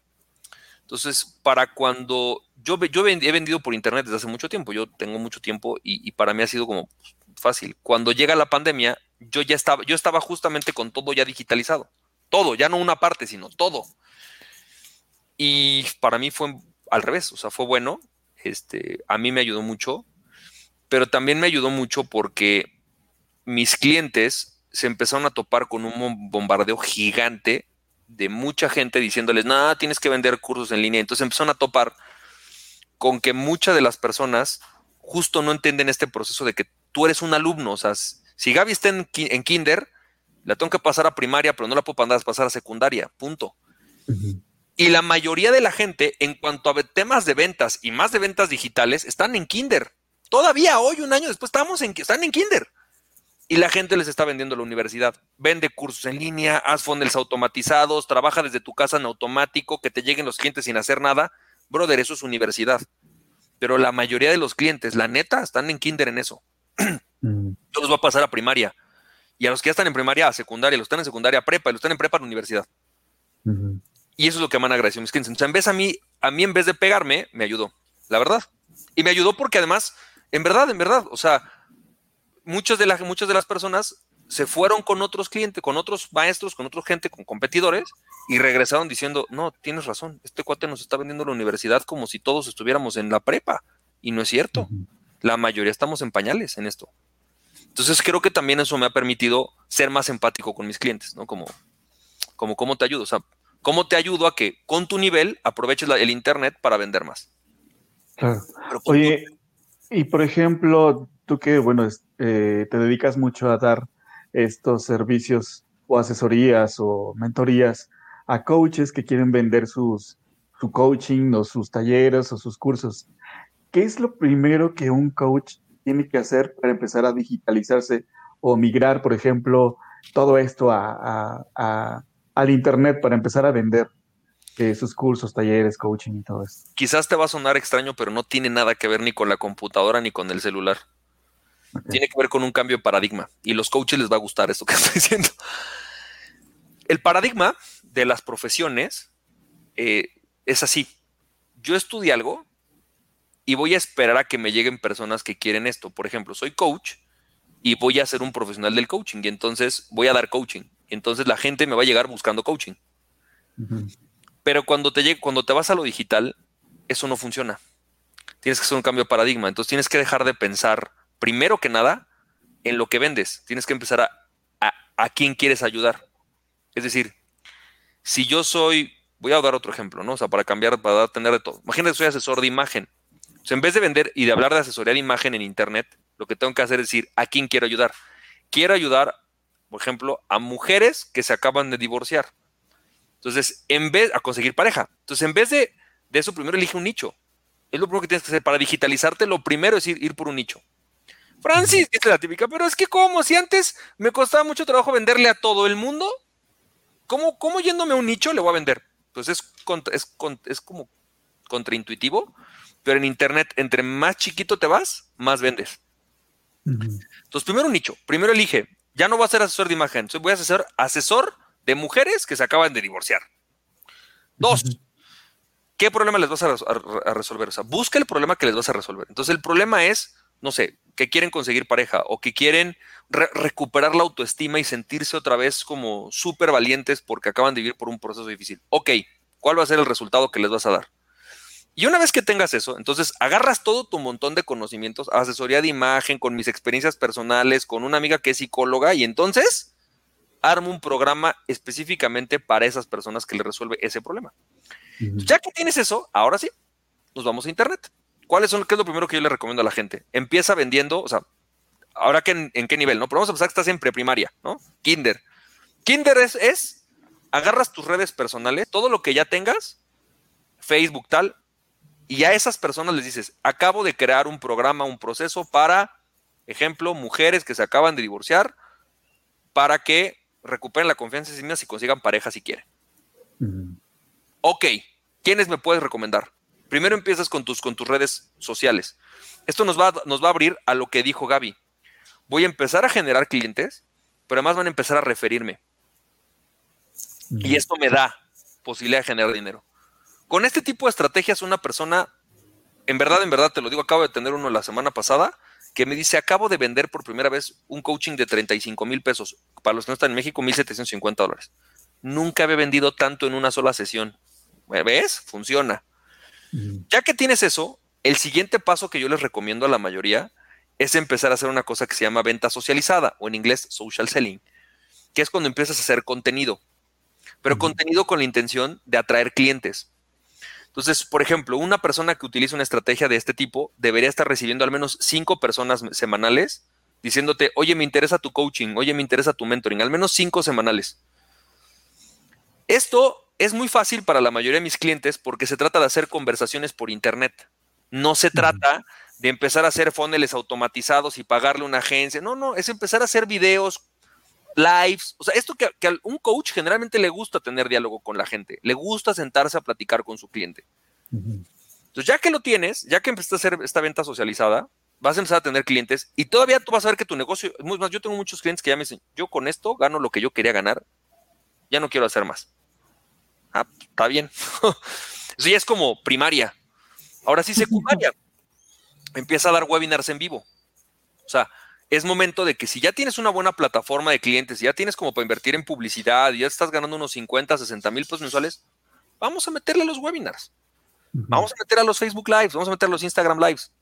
[SPEAKER 3] Entonces, para cuando yo, yo he vendido por internet desde hace mucho tiempo, yo tengo mucho tiempo y, para mí ha sido como fácil. Cuando llega la pandemia, yo ya estaba, yo estaba justamente con todo ya digitalizado. Todo, ya no una parte, sino todo. Y para mí fue al revés, o sea, fue bueno. Este, a mí me ayudó mucho, pero también me ayudó mucho porque mis clientes se empezaron a topar con un bombardeo gigante de mucha gente diciéndoles, nada, tienes que vender cursos en línea. Entonces empezaron a topar con que muchas de las personas justo no entienden este proceso de que tú eres un alumno. O sea, si Gaby está en, kinder, la tengo que pasar a primaria, pero no la puedo mandar a pasar a secundaria. Punto. Y la mayoría de la gente, en cuanto a temas de ventas y más de ventas digitales, están en kinder. Todavía hoy, un año después, estamos en, están en kinder y la gente les está vendiendo la universidad. Vende cursos en línea, haz funnels automatizados, trabaja desde tu casa en automático, que te lleguen los clientes sin hacer nada. Brother, eso es universidad. Pero la mayoría de los clientes, la neta, están en kinder en eso. Mm. Yo los voy a pasar a primaria. Y a los que ya están en primaria, a secundaria, los que están en secundaria, a prepa, y los que están en prepa, a la universidad. Y eso es lo que me han agradecido mis clientes. O sea, en vez a mí, a mí en vez de pegarme, me ayudó. La verdad. Y me ayudó porque además, en verdad, en verdad, o sea, muchas de, las muchas de las personas se fueron con otros clientes, con otros maestros, con otra gente, con competidores, y regresaron diciendo, no, tienes razón, este cuate nos está vendiendo la universidad como si todos estuviéramos en la prepa, y no es cierto. La mayoría estamos en pañales en esto. Entonces creo que también eso me ha permitido ser más empático con mis clientes, ¿no? Como, como cómo te ayudo, o sea, cómo te ayudo a que con tu nivel aproveches el Internet para vender más.
[SPEAKER 1] Oye, y por ejemplo, tú que, bueno, eh, te dedicas mucho a dar estos servicios o asesorías o mentorías a coaches que quieren vender sus, su coaching o sus talleres o sus cursos. ¿Qué es lo primero que un coach tiene que hacer para empezar a digitalizarse o migrar, por ejemplo, todo esto a, al Internet para empezar a vender eh, sus cursos, talleres, coaching y todo eso?
[SPEAKER 3] Quizás te va a sonar extraño, pero no tiene nada que ver ni con la computadora ni con el celular. Tiene que ver con un cambio de paradigma y los coaches les va a gustar esto que estoy diciendo. El paradigma de las profesiones eh, es así. Yo estudié algo y voy a esperar a que me lleguen personas que quieren esto. Por ejemplo, soy coach y voy a ser un profesional del coaching y entonces voy a dar coaching. Y entonces la gente me va a llegar buscando coaching. Pero cuando te, cuando te vas a lo digital, eso no funciona. Tienes que hacer un cambio de paradigma. Entonces tienes que dejar de pensar primero que nada, en lo que vendes. Tienes que empezar a a quién quieres ayudar. Es decir, si yo soy, voy a dar otro ejemplo, ¿no? O sea, para cambiar, para tener de todo. Imagínate soy asesor de imagen. En vez de vender y de hablar de asesoría de imagen en Internet, lo que tengo que hacer es decir, ¿a quién quiero ayudar? Quiero ayudar, por ejemplo, a mujeres que se acaban de divorciar. Entonces, en vez, a conseguir pareja. Entonces, en vez de, de eso, primero elige un nicho. Es lo primero que tienes que hacer para digitalizarte. Lo primero es ir, ir por un nicho. Francis, es la típica, pero es que como si antes me costaba mucho trabajo venderle a todo el mundo, ¿cómo, cómo yéndome a un nicho le voy a vender? Pues es, es, es como contraintuitivo, pero en Internet, entre más chiquito te vas, más vendes. Entonces, primero un nicho, primero elige, ya no voy a ser asesor de imagen, voy a ser asesor de mujeres que se acaban de divorciar. Dos, ¿qué problema les vas a, resolver? O sea, busca el problema que les vas a resolver. Entonces, el problema es, no sé, que quieren conseguir pareja o que quieren recuperar la autoestima y sentirse otra vez como súper valientes porque acaban de vivir por un proceso difícil. Ok, ¿cuál va a ser el resultado que les vas a dar? Y una vez que tengas eso, entonces agarras todo tu montón de conocimientos, asesoría de imagen, con mis experiencias personales, con una amiga que es psicóloga, y entonces arma un programa específicamente para esas personas que le resuelve ese problema. Ya que tienes eso, ahora sí, nos vamos a Internet. ¿Cuáles son, qué es lo primero que yo le recomiendo a la gente? Empieza vendiendo, o sea, ahora que en, qué nivel, ¿no? Pero vamos a pensar que estás en preprimaria, ¿no? Kinder. Kinder es, es, agarras tus redes personales, todo lo que ya tengas, Facebook tal, y a esas personas les dices, acabo de crear un programa, un proceso para, ejemplo, mujeres que se acaban de divorciar, para que recuperen la confianza en sí mismas y consigan pareja si quieren. Ok, ¿quiénes me puedes recomendar? Primero empiezas con tus, con tus redes sociales. Esto nos va, nos va a abrir a lo que dijo Gaby. Voy a empezar a generar clientes, pero además van a empezar a referirme. Y esto me da posibilidad de generar dinero. Con este tipo de estrategias, una persona, en verdad, en verdad, te lo digo, acabo de tener uno la semana pasada, que me dice, acabo de vender por primera vez un coaching de 35 mil pesos. Para los que no están en México, 1.750 dólares. Nunca había vendido tanto en una sola sesión. ¿Ves? Funciona. Ya que tienes eso, el siguiente paso que yo les recomiendo a la mayoría es empezar a hacer una cosa que se llama venta socializada o en inglés social selling, que es cuando empiezas a hacer contenido, pero contenido con la intención de atraer clientes. Entonces, por ejemplo, una persona que utiliza una estrategia de este tipo debería estar recibiendo al menos cinco personas semanales diciéndote, oye, me interesa tu coaching, oye, me interesa tu mentoring, al menos cinco semanales. Esto es muy fácil para la mayoría de mis clientes porque se trata de hacer conversaciones por Internet. No se trata de empezar a hacer funnels automatizados y pagarle a una agencia. No, no, es empezar a hacer videos, lives. O sea, esto que, a un coach generalmente le gusta tener diálogo con la gente, le gusta sentarse a platicar con su cliente. Entonces, ya que lo tienes, ya que empezaste a hacer esta venta socializada, vas a empezar a tener clientes y todavía tú vas a ver que tu negocio, muy más, yo tengo muchos clientes que ya me dicen, yo con esto gano lo que yo quería ganar, ya no quiero hacer más. Ah, está bien. Eso ya es como primaria. Ahora sí, secundaria. Empieza a dar webinars en vivo. O sea, es momento de que si ya tienes una buena plataforma de clientes, ya tienes como para invertir en publicidad, y ya estás ganando unos 50, 60 mil pesos mensuales, vamos a meterle a los webinars. Vamos a meter a los Facebook Lives, vamos a meter a los Instagram Lives.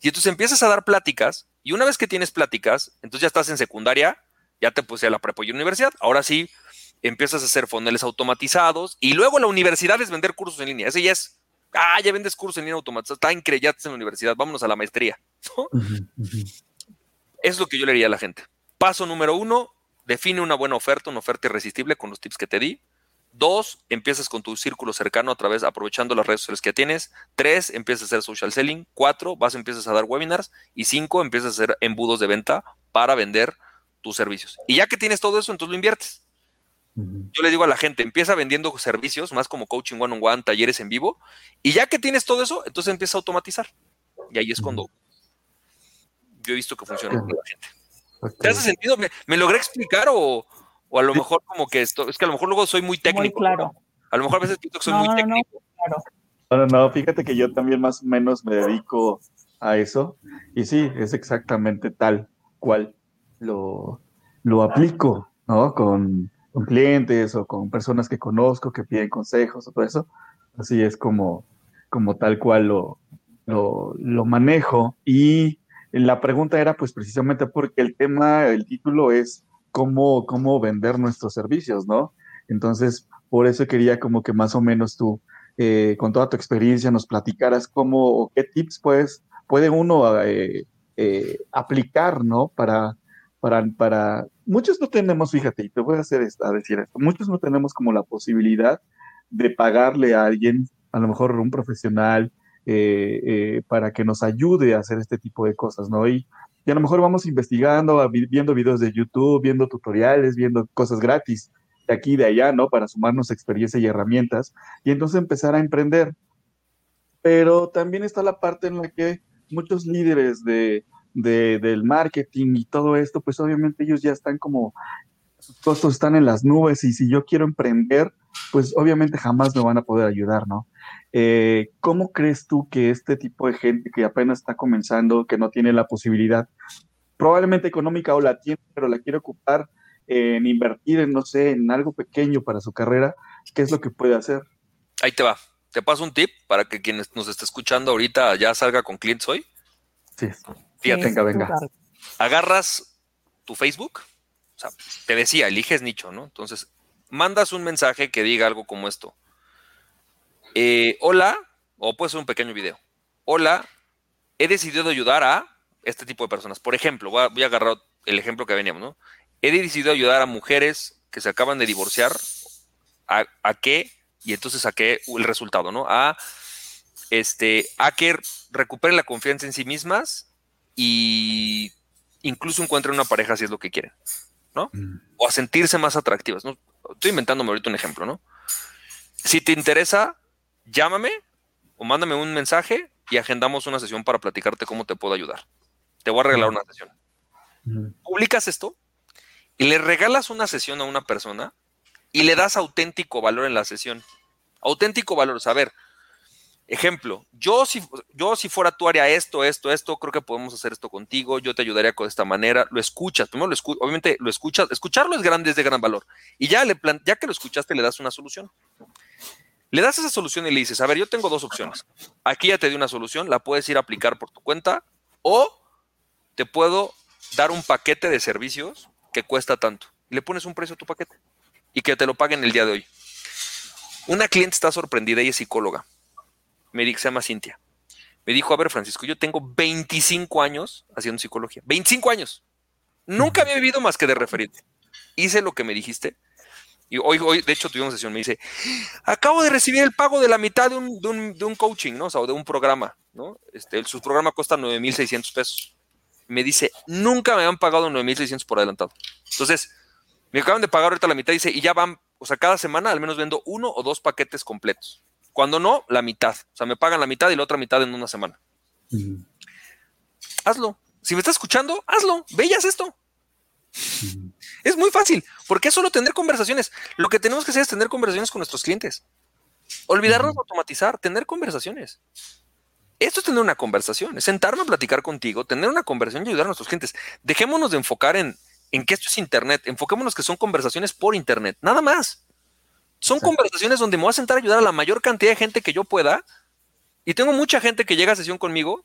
[SPEAKER 3] Y entonces empiezas a dar pláticas, y una vez que tienes pláticas, entonces ya estás en secundaria, ya te puse a la prepa y universidad. Ahora sí, empiezas a hacer funnels automatizados y luego la universidad es vender cursos en línea. Ese ya es, ah, ya vendes cursos en línea automatizados, está increíble, en la universidad, vámonos a la maestría. Es lo que yo le diría a la gente. Paso número uno, define una buena oferta, una oferta irresistible con los tips que te di. Dos, empiezas con tu círculo cercano a través, aprovechando las redes sociales que tienes. Tres, empiezas a hacer social selling. Cuatro, vas, empiezas a dar webinars. Y cinco, empiezas a hacer embudos de venta para vender tus servicios. Y ya que tienes todo eso, entonces lo inviertes. Yo le digo a la gente, empieza vendiendo servicios, más como coaching one on one, talleres en vivo, y ya que tienes todo eso, entonces empieza a automatizar. Y ahí es cuando yo he visto que funciona con la gente. ¿Te hace sentido? ¿Me, logré explicar o, a lo mejor como que esto, es que a lo mejor luego soy muy técnico.
[SPEAKER 2] Muy claro.
[SPEAKER 3] A lo mejor a veces pienso que soy muy técnico.
[SPEAKER 1] No, no, no, fíjate que yo también más o menos me dedico a eso. Y sí, es exactamente tal cual lo, lo aplico, ¿no? Con, con clientes o con personas que conozco que piden consejos o todo eso. Así es como, como tal cual lo, lo, manejo. Y la pregunta era pues precisamente porque el tema, el título es cómo, cómo vender nuestros servicios, ¿no? Entonces, por eso quería como que más o menos tú, eh, con toda tu experiencia, nos platicaras cómo o qué tips pues, puede uno eh, eh, aplicar, ¿no? Para, para, muchos no tenemos, fíjate, y te voy a hacer a decir esto, muchos no tenemos como la posibilidad de pagarle a alguien, a lo mejor un profesional, para que nos ayude a hacer este tipo de cosas, ¿no? Y, y a lo mejor vamos investigando, viendo videos de YouTube, viendo tutoriales, viendo cosas gratis de aquí y de allá, ¿no? Para sumarnos experiencia y herramientas y entonces empezar a emprender. Pero también está la parte en la que muchos líderes de, del marketing y todo esto, pues obviamente ellos ya están como, sus costos están en las nubes y si yo quiero emprender, pues obviamente jamás me van a poder ayudar, ¿no? Eh, ¿Cómo crees tú que este tipo de gente que apenas está comenzando, que no tiene la posibilidad, probablemente económica o la tiene, pero la quiere ocupar en invertir en, no sé, en algo pequeño para su carrera, ¿qué es lo que puede hacer?
[SPEAKER 3] Ahí te va. Te paso un tip para que quien nos esté escuchando ahorita ya salga con clientes hoy.
[SPEAKER 1] Sí. Fíjate, venga, venga.
[SPEAKER 3] Agarras tu Facebook, o sea, te decía, eliges nicho, ¿no? Entonces, mandas un mensaje que diga algo como esto. Eh, hola, o puede ser un pequeño video. Hola, he decidido ayudar a este tipo de personas. Por ejemplo, voy a, voy a agarrar el ejemplo que veníamos, ¿no? he decidido ayudar a mujeres que se acaban de divorciar a, a que, y entonces saqué el resultado, ¿no? A, este, a que recuperen la confianza en sí mismas y incluso encuentren una pareja si es lo que quieren, ¿no? Mm. O a sentirse más atractivas, ¿no? Estoy inventándome ahorita un ejemplo, ¿no? Si te interesa, llámame o mándame un mensaje y agendamos una sesión para platicarte cómo te puedo ayudar. Te voy a regalar mm. una sesión. Mm. Publicas esto y le regalas una sesión a una persona y le das auténtico valor en la sesión. Auténtico valor, saber. Ejemplo, yo si, yo si fuera tu área esto, esto, esto, creo que podemos hacer esto contigo, yo te ayudaría con esta manera, lo escuchas, primero lo escuchas, obviamente lo escuchas, escucharlo es grande, es de gran valor, y ya, le ya que lo escuchaste le das una solución. Le das esa solución y le dices, a ver, yo tengo dos opciones, aquí ya te di una solución, la puedes ir a aplicar por tu cuenta, o te puedo dar un paquete de servicios que cuesta tanto. Y le pones un precio a tu paquete y que te lo paguen el día de hoy. Una cliente está sorprendida, ella es psicóloga. Me dice, se llama Cintia. Me dijo, a ver, Francisco, yo tengo 25 años haciendo psicología. 25 años. Nunca había vivido más que de referirte. Hice lo que me dijiste. Y hoy, hoy, de hecho, tuvimos sesión. Me dice, acabo de recibir el pago de la mitad de un, de un, de un coaching, ¿no? O, de un programa, ¿no? Este, su programa cuesta 9,600 pesos me dice, nunca me han pagado 9.600 por adelantado. Entonces, me acaban de pagar ahorita la mitad, dice, y ya van, o sea, cada semana al menos vendo uno o dos paquetes completos. Cuando no, la mitad. O sea, me pagan la mitad y la otra mitad en una semana. Hazlo. Si me estás escuchando, hazlo. Veías esto. Es muy fácil. porque es solo tener conversaciones? Lo que tenemos que hacer es tener conversaciones con nuestros clientes. Olvidarnos de automatizar, tener conversaciones. Esto es tener una conversación, es sentarme a platicar contigo, tener una conversación y ayudar a nuestros clientes. Dejémonos de enfocar en, en que esto es Internet, enfoquémonos que son conversaciones por Internet, nada más. Son conversaciones donde me voy a sentar a ayudar a la mayor cantidad de gente que yo pueda. Y tengo mucha gente que llega a sesión conmigo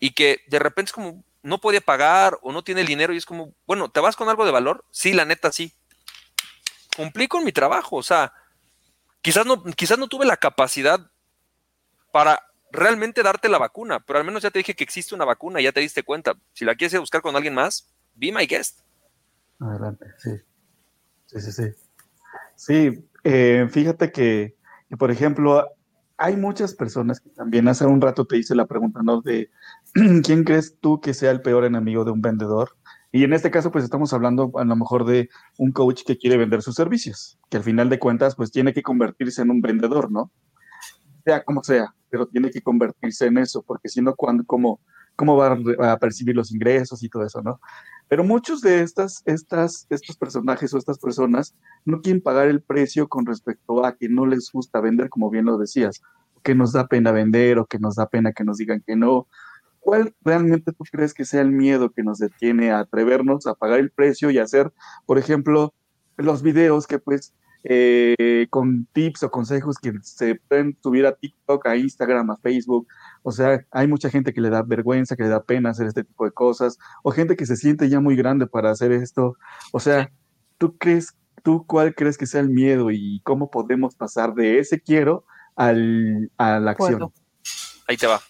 [SPEAKER 3] y que de repente es como, no puede pagar o no tiene el dinero y es como, bueno, ¿te vas con algo de valor? Sí, la neta, sí. Cumplí con mi trabajo, o sea, quizás no, quizás no tuve la capacidad para realmente darte la vacuna, pero al menos ya te dije que existe una vacuna, ya te diste cuenta. Si la quieres buscar con alguien más, be my guest.
[SPEAKER 1] Adelante, sí. Sí, sí, sí. Sí, eh, fíjate que, por ejemplo, hay muchas personas que también hace un rato te hice la pregunta, ¿no? De quién crees tú que sea el peor enemigo de un vendedor. Y en este caso, pues estamos hablando a lo mejor de un coach que quiere vender sus servicios, que al final de cuentas, pues tiene que convertirse en un vendedor, ¿no? Sea como sea pero tiene que convertirse en eso, porque si no, ¿cómo, cómo va a percibir los ingresos y todo eso, no? Pero muchos de estas, estas, estos personajes o estas personas no quieren pagar el precio con respecto a que no les gusta vender, como bien lo decías, que nos da pena vender o que nos da pena que nos digan que no. ¿Cuál realmente tú crees que sea el miedo que nos detiene a atrevernos a pagar el precio y hacer, por ejemplo, los videos que pues eh, con tips o consejos que se pueden subir a TikTok, a Instagram, a Facebook. O sea, hay mucha gente que le da vergüenza, que le da pena hacer este tipo de cosas, o gente que se siente ya muy grande para hacer esto. O sea, ¿tú crees, tú cuál crees que sea el miedo y cómo podemos pasar de ese quiero al, a la acción?
[SPEAKER 3] Ahí te va.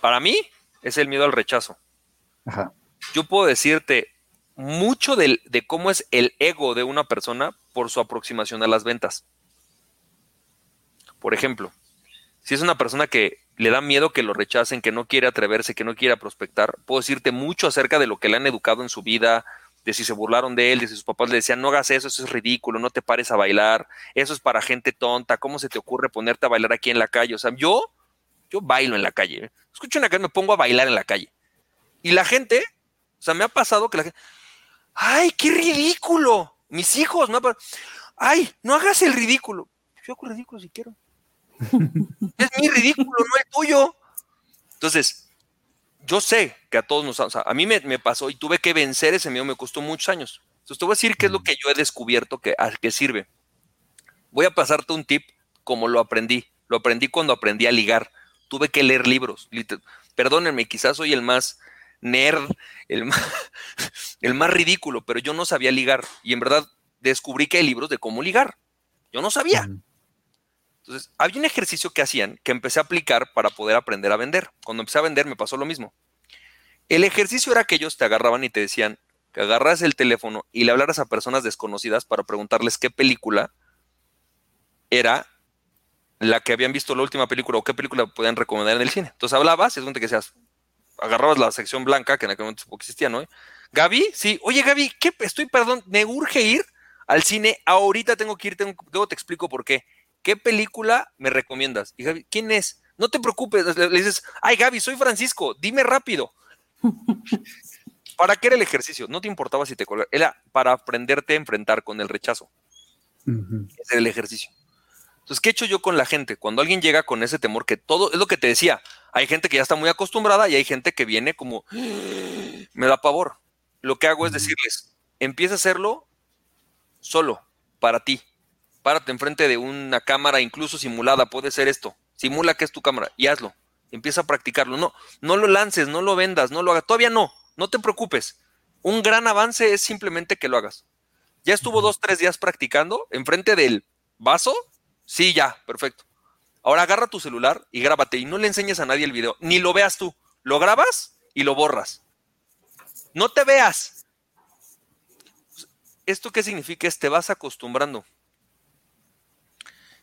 [SPEAKER 3] Para mí es el miedo al rechazo. Yo puedo decirte mucho de cómo es el ego de una persona por su aproximación a las ventas. Por ejemplo, si es una persona que le da miedo que lo rechacen, que no quiere atreverse, que no quiere prospectar, puedo decirte mucho acerca de lo que le han educado en su vida, de si se burlaron de él, de si sus papás le decían, no hagas eso, eso es ridículo, no te pares a bailar, eso es para gente tonta, ¿cómo se te ocurre ponerte a bailar aquí en la calle? O sea, yo, yo bailo en la calle. ¿eh? Escucho una canción, me pongo a bailar en la calle. Y la gente, o sea, me ha pasado que la gente, ¡ay, qué ridículo! Mis hijos, no, ay, no hagas el ridículo. Yo hago ridículo si quiero. es mi ridículo, no el tuyo. Entonces, yo sé que a todos nos, o sea, a mí me, pasó y tuve que vencer ese miedo, me costó muchos años. Entonces, te voy a decir qué es lo que yo he descubierto que, a qué sirve. Voy a pasarte un tip como lo aprendí. Lo aprendí cuando aprendí a ligar. Tuve que leer libros. Perdónenme, quizás soy el más nerd, el más, el más ridículo, pero yo no sabía ligar. Y en verdad descubrí que hay libros de cómo ligar. Yo no sabía. Entonces, había un ejercicio que hacían que empecé a aplicar para poder aprender a vender. Cuando empecé a vender me pasó lo mismo. El ejercicio era que ellos te agarraban y te decían que agarras el teléfono y le hablaras a personas desconocidas para preguntarles qué película era la que habían visto la última película o qué película podían recomendar en el cine. Entonces hablabas, es donde que seas, agarrabas la sección blanca, que en aquel momento existía, ¿no? Gaby, sí, oye Gaby, ¿qué? Estoy, perdón, me urge ir al cine, ahorita tengo que ir, tengo, luego te explico por qué. ¿Qué película me recomiendas? Y Gaby, ¿quién es? No te preocupes, le, dices, ay Gaby, soy Francisco, dime rápido. ¿Para qué era el ejercicio? No te importaba si te colgaba, era para aprenderte a enfrentar con el rechazo. Ese era el ejercicio. Entonces, ¿qué he hecho yo con la gente? Cuando alguien llega con ese temor, que todo, es lo que te decía, hay gente que ya está muy acostumbrada y hay gente que viene como, me da pavor. Lo que hago es decirles, empieza a hacerlo solo, para ti. Párate enfrente de una cámara, incluso simulada, puede ser esto. Simula que es tu cámara y hazlo. Empieza a practicarlo. No, no lo lances, no lo vendas, no lo hagas. Todavía no, no te preocupes. Un gran avance es simplemente que lo hagas. Ya estuvo dos, tres días practicando enfrente del vaso Sí, ya, perfecto. Ahora agarra tu celular y grábate y no le enseñes a nadie el video, ni lo veas tú. Lo grabas y lo borras. No te veas. ¿Esto qué significa? Es te vas acostumbrando.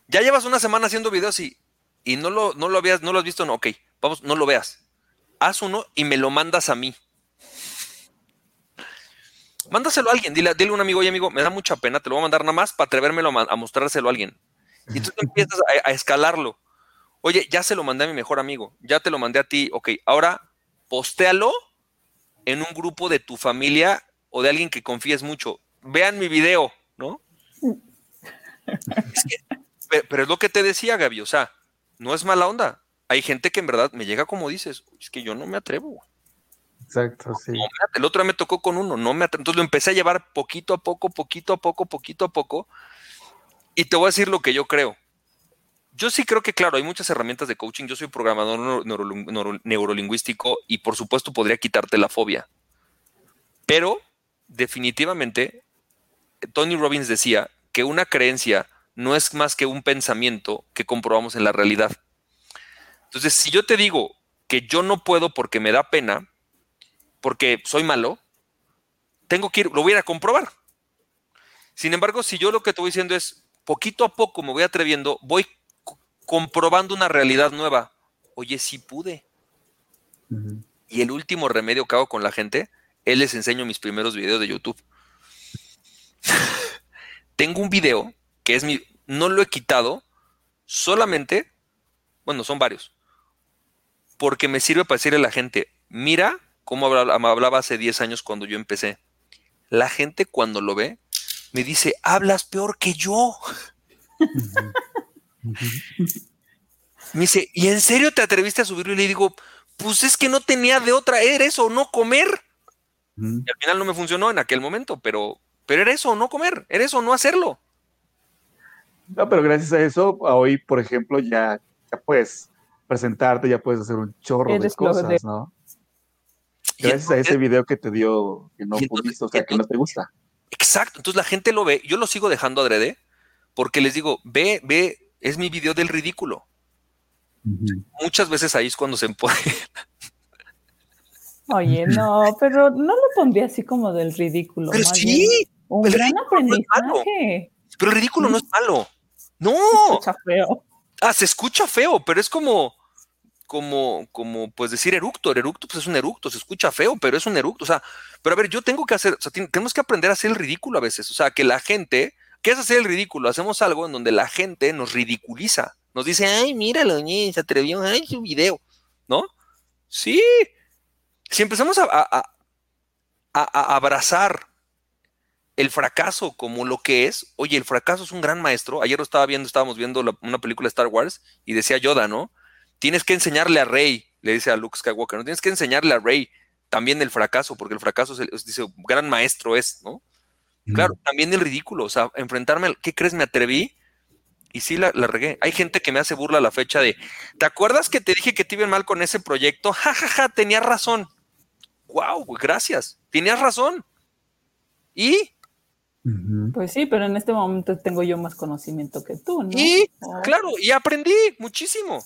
[SPEAKER 3] Ya llevas una semana haciendo videos y, y no, lo, no lo habías, no lo has visto, no, ok, vamos, no lo veas. Haz uno y me lo mandas a mí. Mándaselo a alguien, dile, a un amigo, oye amigo, me da mucha pena, te lo voy a mandar nada más para atrevérmelo a mostrárselo a alguien. Y tú empiezas a, escalarlo. Oye, ya se lo mandé a mi mejor amigo, ya te lo mandé a ti, ok, ahora postéalo en un grupo de tu familia o de alguien que confíes mucho. Vean mi video, ¿no? pero, es lo que te decía, Gaby, o sea, no es mala onda. Hay gente que en verdad me llega como dices, es que yo no me atrevo.
[SPEAKER 1] Exacto, sí.
[SPEAKER 3] el otro día me tocó con uno, no me atrevo. Entonces lo empecé a llevar poquito a poco, poquito a poco, poquito a poco, y te voy a decir lo que yo creo. Yo sí creo que, claro, hay muchas herramientas de coaching. Yo soy programador neurolingüístico y por supuesto podría quitarte la fobia. Pero definitivamente, Tony Robbins decía que una creencia no es más que un pensamiento que comprobamos en la realidad. Entonces, si yo te digo que yo no puedo porque me da pena, porque soy malo, tengo que ir, lo voy a, a comprobar. Sin embargo, si yo lo que te voy diciendo es, poquito a poco me voy atreviendo, voy comprobando una realidad nueva. Oye, sí pude. Y el último remedio que hago con la gente, él les enseño mis primeros videos de YouTube. Tengo un video que es mi, no lo he quitado, solamente, bueno, son varios, porque me sirve para decirle a la gente, mira cómo hablaba hace 10 años cuando yo empecé. La gente cuando lo ve me dice, hablas peor que yo. me dice, ¿y en serio te atreviste a subirlo? Y le digo, pues es que no tenía de otra, era eso, no comer. Y al final no me funcionó en aquel momento, pero, pero era eso, no comer, era eso, no hacerlo.
[SPEAKER 1] No, pero gracias a eso, hoy, por ejemplo, ya, ya puedes presentarte, ya puedes hacer un chorro de cosas, ¿no? Gracias a ese video que te dio que no pudiste, o sea, que no te gusta.
[SPEAKER 3] Exacto, entonces la gente lo ve, yo lo sigo dejando adrede, porque les digo, ve, ve, es mi video del ridículo. Muchas veces ahí es cuando se pone.
[SPEAKER 2] Oye, no, pero no lo pondría así como del ridículo.
[SPEAKER 3] Pero sí,
[SPEAKER 2] un gran aprendizaje.
[SPEAKER 3] pero el ridículo no es malo. No.
[SPEAKER 2] Se escucha feo.
[SPEAKER 3] Ah, se escucha feo, pero es como, como, como, pues decir eructo. El eructo, pues es un eructo, se escucha feo, pero es un eructo. O sea, pero a ver, yo tengo que hacer, o sea, tenemos que aprender a hacer el ridículo a veces. O sea, que la gente, ¿qué es hacer el ridículo? Hacemos algo en donde la gente nos ridiculiza. Nos dice, ay, míralo, se atrevió, ay, su video, ¿no? Sí. Si empezamos a, a, a abrazar el fracaso como lo que es, oye, el fracaso es un gran maestro. Ayer lo estaba viendo, estábamos viendo una película de Star Wars y decía Yoda, ¿no? Tienes que enseñarle a Rey, le dice a Luke Skywalker, no tienes que enseñarle a Rey también el fracaso, porque el fracaso es, el, dice, gran maestro es, ¿no? Claro, también el ridículo, o sea, enfrentarme al, ¿qué crees? Me atreví y sí la, la, regué. Hay gente que me hace burla a la fecha de, ¿te acuerdas que te dije que te iba mal con ese proyecto? Ja, ja, ja, tenías razón. Wow, gracias, tenías razón. Y
[SPEAKER 2] pues sí, pero en este momento tengo yo más conocimiento que tú, ¿no?
[SPEAKER 3] Y, claro, y aprendí muchísimo.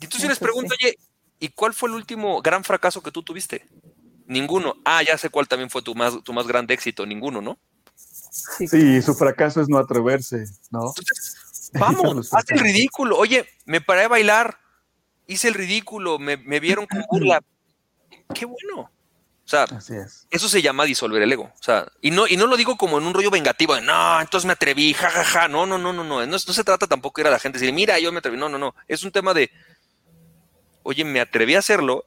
[SPEAKER 3] Y entonces les pregunto, oye, ¿y cuál fue el último gran fracaso que tú tuviste? Ninguno. Ah, ya sé cuál también fue tu más, tu más grande éxito, ninguno, ¿no?
[SPEAKER 1] Sí, su fracaso es no atreverse, ¿no?
[SPEAKER 3] vamos, haz el ridículo. Oye, me paré a bailar, hice el ridículo, me, me vieron con burla. Qué bueno. O sea, eso se llama disolver el ego. O sea, y no, y no lo digo como en un rollo vengativo de no, entonces me atreví, jajaja. Ja, ja. No, no, no, no, no. No, se trata tampoco de ir a la gente y decir, mira, yo me atreví. No, no, no. Es un tema de, oye, me atreví a hacerlo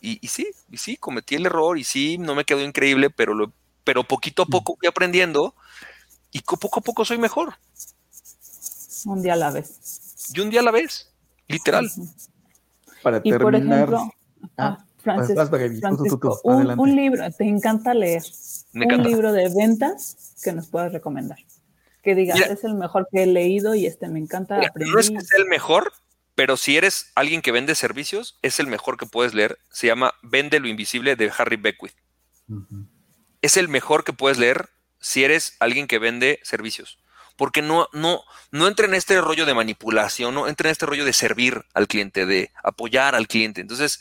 [SPEAKER 3] y, y sí, y sí, cometí el error y sí, no me quedó increíble, pero, lo, pero poquito a poco fui aprendiendo y poco a poco soy mejor.
[SPEAKER 2] Un día a la vez.
[SPEAKER 3] Y un día a la vez, literal.
[SPEAKER 1] Para terminar. Por ejemplo,
[SPEAKER 2] ah, Francisco, un, libro, te encanta leer. un libro de ventas que nos puedas recomendar. Que digas, es el mejor que he leído y este me encanta.
[SPEAKER 3] no es que sea el mejor, pero si eres alguien que vende servicios, es el mejor que puedes leer. Se llama Vende lo Invisible de Harry Beckwith. Es el mejor que puedes leer si eres alguien que vende servicios. Porque no, no, no entra en este rollo de manipulación, no entra en este rollo de servir al cliente, de apoyar al cliente. Entonces,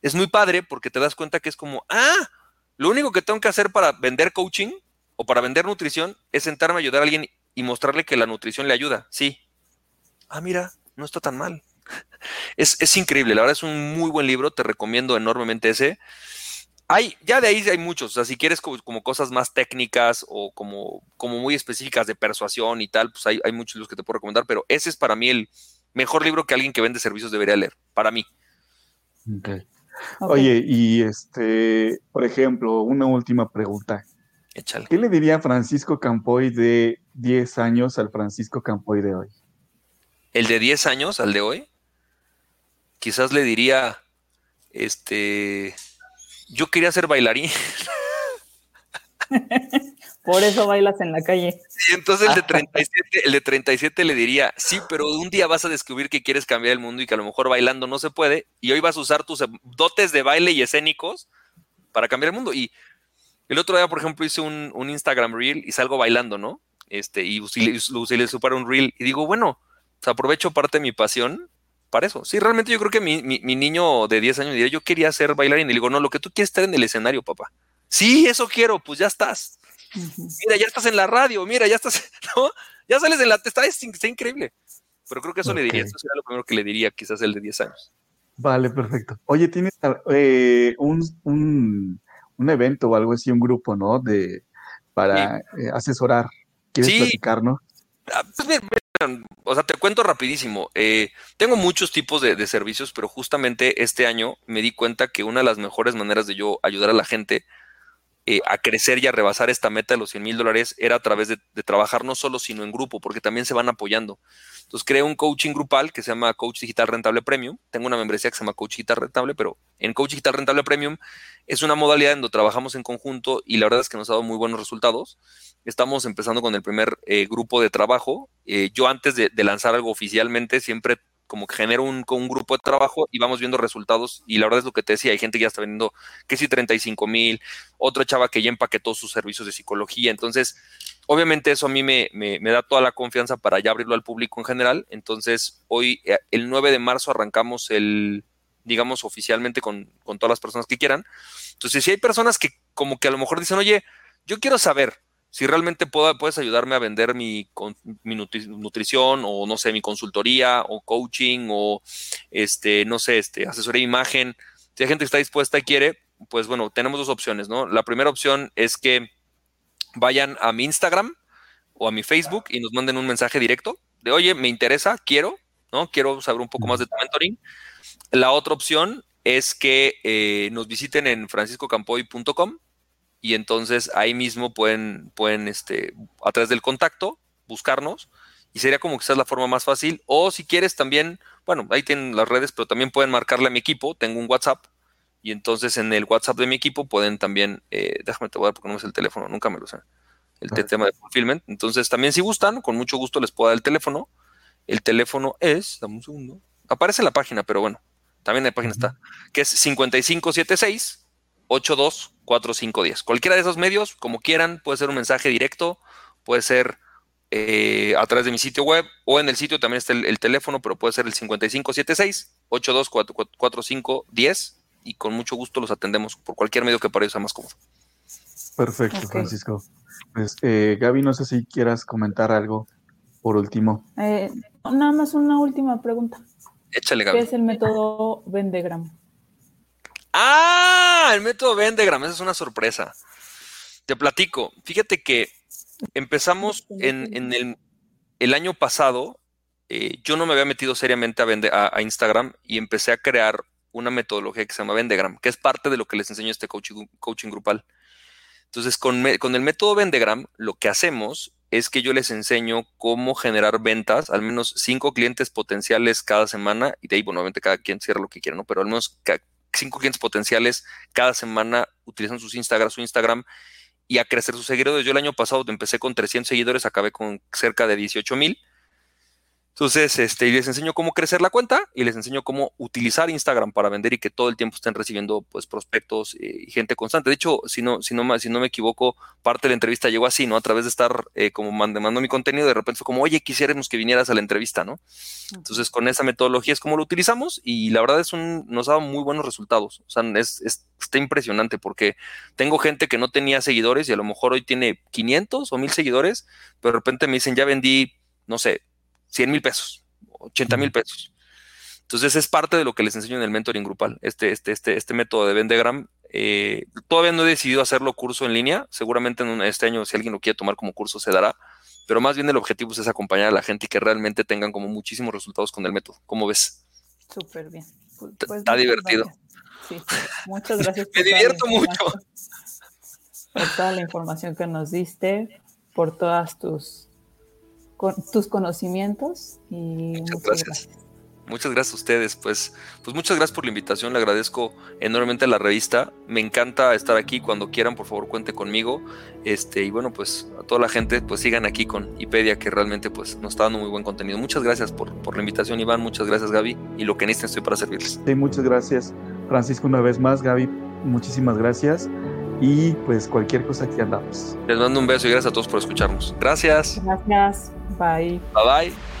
[SPEAKER 3] es muy padre porque te das cuenta que es como, ah, lo único que tengo que hacer para vender coaching o para vender nutrición es sentarme a ayudar a alguien y mostrarle que la nutrición le ayuda. Sí. Ah, mira, no está tan mal. Es, es increíble, la verdad es un muy buen libro, te recomiendo enormemente ese. Hay, ya de ahí hay muchos, o sea, si quieres como, cosas más técnicas o como, como muy específicas de persuasión y tal, pues hay, hay muchos los que te puedo recomendar, pero ese es para mí el mejor libro que alguien que vende servicios debería leer, para mí.
[SPEAKER 1] Okay. Oye, y este, por ejemplo, una última pregunta. ¿Qué le diría Francisco Campoy de 10 años al Francisco Campoy de hoy?
[SPEAKER 3] ¿El de 10 años al de hoy? Quizás le diría, este, yo quería ser bailarín.
[SPEAKER 2] Por eso bailas en la calle.
[SPEAKER 3] Y entonces el de 37, el de 37 le diría, sí, pero un día vas a descubrir que quieres cambiar el mundo y que a lo mejor bailando no se puede, y hoy vas a usar tus dotes de baile y escénicos para cambiar el mundo. Y el otro día, por ejemplo, hice un, Instagram reel y salgo bailando, ¿no? Este, y lo utilicé para un reel y digo, bueno, pues aprovecho parte de mi pasión para eso. Sí, realmente yo creo que mi, mi, niño de 10 años diría, yo quería ser bailarín. Y le digo, no, lo que tú quieres estar en el escenario, papá. Sí, eso quiero, pues ya estás. Mira, ya estás en la radio, mira, ya estás, ¿no? Ya sales en la está, está increíble. Pero creo que eso le diría, eso sería lo primero que le diría, quizás el de 10 años.
[SPEAKER 1] Vale, perfecto. Oye, tienes eh, un, un, evento o algo así, un grupo, ¿no? De, para eh, asesorar. ¿Quieres sí. platicar, no?
[SPEAKER 3] Ah, pues mira, o sea, te cuento rapidísimo. Eh, tengo muchos tipos de, de, servicios, pero justamente este año me di cuenta que una de las mejores maneras de yo ayudar a la gente eh, a crecer y a rebasar esta meta de los 100 mil dólares era a través de, trabajar no solo, sino en grupo, porque también se van apoyando. Entonces creé un coaching grupal que se llama Coach Digital Rentable Premium. Tengo una membresía que se llama Coach Digital Rentable, pero en Coach Digital Rentable Premium es una modalidad en donde trabajamos en conjunto y la verdad es que nos ha dado muy buenos resultados. Estamos empezando con el primer eh, grupo de trabajo. Eh, yo antes de, de lanzar algo oficialmente siempre como que genero un, un, grupo de trabajo y vamos viendo resultados. Y la verdad es lo que te decía, hay gente que ya está vendiendo que si 35 mil, otra chava que ya empaquetó sus servicios de psicología. Entonces, obviamente eso a mí me, me, da toda la confianza para ya abrirlo al público en general. Entonces, hoy, eh, el 9 de marzo, arrancamos el, digamos, oficialmente con, con todas las personas que quieran. Entonces, si hay personas que como que a lo mejor dicen, oye, yo quiero saber, si realmente puedo, puedes ayudarme a vender mi, nutrición o no sé, mi consultoría o coaching o este, no sé, este, asesoría de imagen. Si hay gente que está dispuesta y quiere, pues bueno, tenemos dos opciones, ¿no? La primera opción es que vayan a mi Instagram o a mi Facebook y nos manden un mensaje directo de, oye, me interesa, quiero, ¿no? Quiero saber un poco más de tu mentoring. La otra opción es que eh, nos visiten en franciscocampoy.com y entonces ahí mismo pueden, pueden este, a través del contacto, buscarnos y sería como es la forma más fácil. O si quieres también, bueno, ahí tienen las redes, pero también pueden marcarle a mi equipo, tengo un WhatsApp y entonces en el WhatsApp de mi equipo pueden también, eh, déjame te voy a dar porque no es el teléfono, nunca me lo sé, el tema de fulfillment. Entonces también si gustan, con mucho gusto les puedo dar el teléfono. El teléfono es, dame un segundo, aparece en la página, pero bueno, también en la página está, que es 5576 824510. Cualquiera de esos medios, como quieran, puede ser un mensaje directo, puede ser eh, a través de mi sitio web o en el sitio también está el, teléfono, pero puede ser el 5576-824510 y con mucho gusto los atendemos por cualquier medio que para ellos sea más cómodo.
[SPEAKER 1] Perfecto, Francisco. Pues, eh, Gaby, no sé si quieras comentar algo por último.
[SPEAKER 2] Eh, nada más una última pregunta.
[SPEAKER 3] Échale, Gaby.
[SPEAKER 2] ¿Qué es el método Vendegram?
[SPEAKER 3] Ah, el método Vendegram, esa es una sorpresa. Te platico. Fíjate que empezamos en, el, año pasado. Eh, yo no me había metido seriamente a, a, Instagram y empecé a crear una metodología que se llama Vendegram, que es parte de lo que les enseño este coaching, coaching grupal. Entonces, con, con, el método Vendegram, lo que hacemos es que yo les enseño cómo generar ventas, al menos cinco clientes potenciales cada semana, y de ahí, bueno, obviamente cada quien cierra lo que quiera, ¿no? Pero al menos cinco clientes potenciales cada semana utilizan sus Instagram, su Instagram y a crecer sus seguidores. Yo el año pasado empecé con 300 seguidores, acabé con cerca de 18 mil. Entonces, este, les enseño cómo crecer la cuenta y les enseño cómo utilizar Instagram para vender y que todo el tiempo estén recibiendo pues prospectos eh, y gente constante. De hecho, si no, si no, si no me equivoco, parte de la entrevista llegó así, ¿no? A través de estar eh, como mandando mi contenido, de repente fue como, oye, quisiéramos que vinieras a la entrevista, ¿no? Entonces, con esa metodología es como lo utilizamos y la verdad es un, nos ha dado muy buenos resultados. O sea, es, está impresionante porque tengo gente que no tenía seguidores y a lo mejor hoy tiene 500 o 1000 seguidores, pero de repente me dicen, ya vendí, no sé, 100 mil pesos, 80 mil pesos. Entonces es parte de lo que les enseño en el mentoring grupal, este, este, este, este método de Vendegram. Eh, todavía no he decidido hacerlo curso en línea, seguramente en este año si alguien lo quiere tomar como curso se dará, pero más bien el objetivo es acompañar a la gente y que realmente tengan como muchísimos resultados con el método. ¿Cómo ves?
[SPEAKER 2] Súper bien.
[SPEAKER 3] Pues, pues Está divertido.
[SPEAKER 2] Sí, muchas gracias.
[SPEAKER 3] Me divierto mucho.
[SPEAKER 2] Por toda la información que nos diste, por todas tus con tus conocimientos y muchas, gracias.
[SPEAKER 3] Muchas gracias a ustedes, pues, pues muchas gracias por la invitación, le agradezco enormemente a la revista, me encanta estar aquí, cuando quieran, por favor, cuente conmigo, este, y bueno, pues a toda la gente, pues sigan aquí con Ipedia, que realmente pues nos está dando muy buen contenido. Muchas gracias por, por la invitación, Iván, muchas gracias, Gaby, y lo que necesiten estoy para servirles.
[SPEAKER 1] Sí, muchas gracias, Francisco, una vez más, Gaby, muchísimas gracias. Y pues cualquier cosa aquí andamos.
[SPEAKER 3] Les mando un beso y gracias a todos por escucharnos. Gracias.
[SPEAKER 2] Gracias. Bye.
[SPEAKER 3] Bye bye.